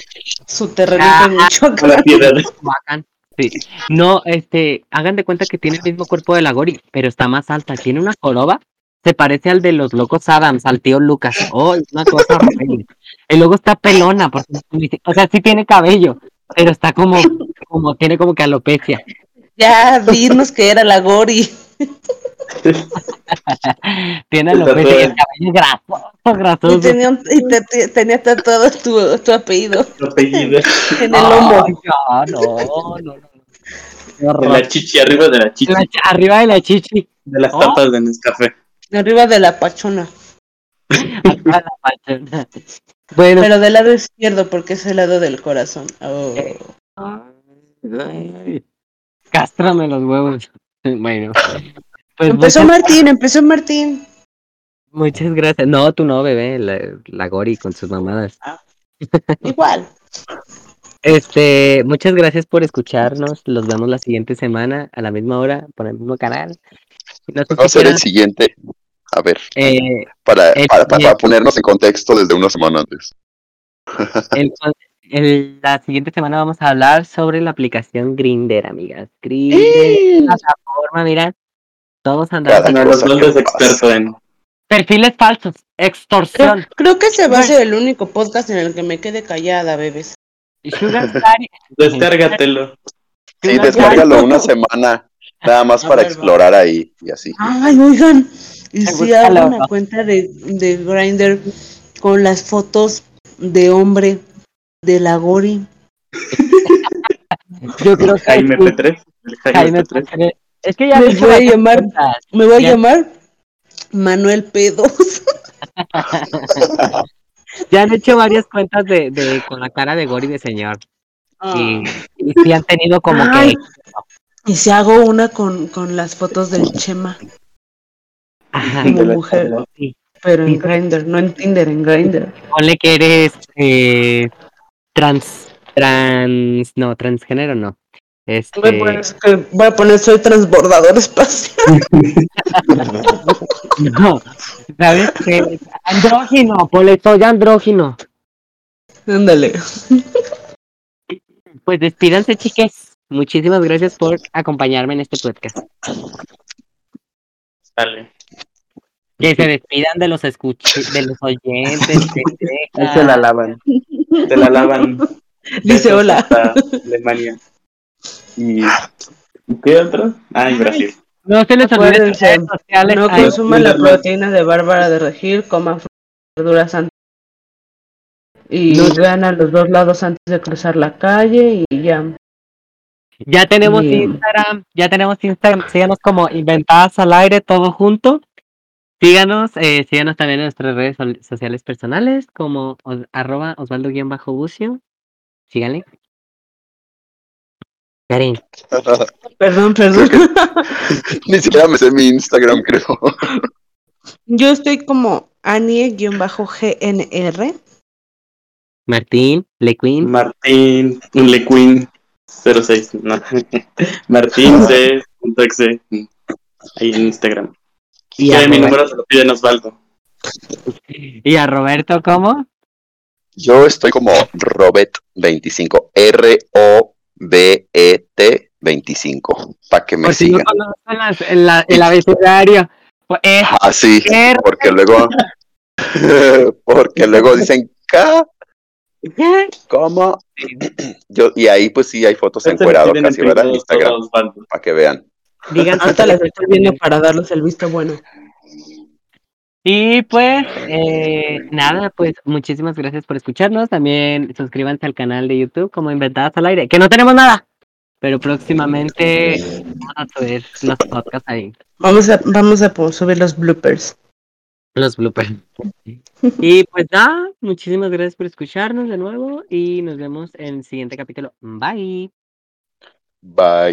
su terrenito en Ah, Michoacán. La piedra de- Bacán. Sí. No, este, hagan de cuenta que tiene el mismo cuerpo de la Gori, pero está más alta. Tiene una joroba. Se parece al de los locos Adams, al tío Lucas. Oh, es una cosa horrible. Y luego está pelona, porque, o sea, sí tiene cabello, pero está como, como, tiene como que alopecia. Ya, dinos que era la Gori. Tiene alopecia y el cabello grasoso, Y grasoso. tenía, un- y te- te- tenía tatuado tu, tu apellido su apellido. en el lomo. Ya, no, no, no. De la chichi, arriba de la chichi. La ch- arriba de la chichi. De las Oh. tapas de Nescafé. Arriba de la pachona. Arriba de la pachona. Bueno, Pero del lado izquierdo, porque es el lado del corazón. Oh. Ay, Cástrame los huevos. Bueno. Pues Empezó muchas, Martín, empezó Martín. muchas gracias. No, tú no, bebé. La, la Gori con sus mamadas. Igual. Este, muchas gracias por escucharnos. Los vemos la siguiente semana a la misma hora por el mismo canal. No sé Va a quieran, el siguiente. A ver, eh, para, el para, para- ponernos en contexto desde una semana antes. el- el- la siguiente semana vamos a hablar sobre la aplicación Grinder, amigas. Grinder, plataforma, mira. Todos andamos los cosa dos que es experto en. perfiles falsos, extorsión, creo que ese va a ser el único podcast en el que me quede callada, bebés. Descárgatelo. Sí, descárgalo una semana, nada más para ver, explorar ahí y así. Ay, oigan. Y si hago búscalo. una cuenta de, de Grindr con las fotos de hombre de la Gori. Yo creo que Jaime sí, P3. El Jaime, Jaime P3. P3. Es que ya Me voy a llamar- cuentas. Me voy a Ya. llamar Manuel P2. Ya han hecho varias cuentas de, de con la cara de Gori de señor. Y, y sí han tenido como Ay. que Y si hago una con, con las fotos del Chema, ajá, como mujer, sí. pero en. Grindr, no en Tinder, en Grindr. ponle que eres eh, trans trans no transgénero no. Este Voy a poner, que- voy a poner soy transbordador espacial. no, ¿sabes qué? Andrógino, ponle soy andrógino. Ándale. Pues despídanse, chiques. Muchísimas gracias por acompañarme en este podcast. Sale. Que se despidan de los escuch de los oyentes. Ahí se la lavan. Se la lavan. Dice hola. Alemania. ¿Y ¿y qué otro? Ah, y Brasil. No se les olvide Acuérdense, redes sociales. No consuman la proteína de Bárbara de Regil, coman verduras antes. Y No. vean a los dos lados antes de cruzar la calle y ya. Ya tenemos Bien. Instagram, ya tenemos Instagram, síganos como Inventadas al Aire, todo junto. Síganos, eh, síganos también en nuestras redes sociales personales, como os- arroba Osvaldo-Bucio. Síganle. Karin, Perdón, perdón. Ni siquiera me sé mi Instagram, creo. Yo estoy como Anie-GNR. Martín, Lequin, Martín Lequin 06. No. Martín C.exe. Ahí en Instagram. Y, a mi número se lo piden Osvaldo. y a Roberto, ¿cómo? Yo estoy como Robet25, R-O-B-E-T 25, para que me Por si no sigan. conocen las- el, abecedario. Pues, eh, Así, R- porque luego, porque luego dicen, ¿qué? ¿Cómo? Yo, y ahí pues sí hay fotos piden casi, ¿verdad? En Instagram, para que vean. Digan Ahorita las estoy viendo para darles el visto bueno. Y pues, eh, nada, pues muchísimas gracias por escucharnos. También suscríbanse al canal de YouTube como Inventadas al Aire, que no tenemos nada, pero próximamente vamos a subir los podcasts ahí, Vamos a, vamos a subir los bloopers. los bloopers. Y pues nada, muchísimas gracias por escucharnos de nuevo y nos vemos en el siguiente capítulo. Bye. Bye.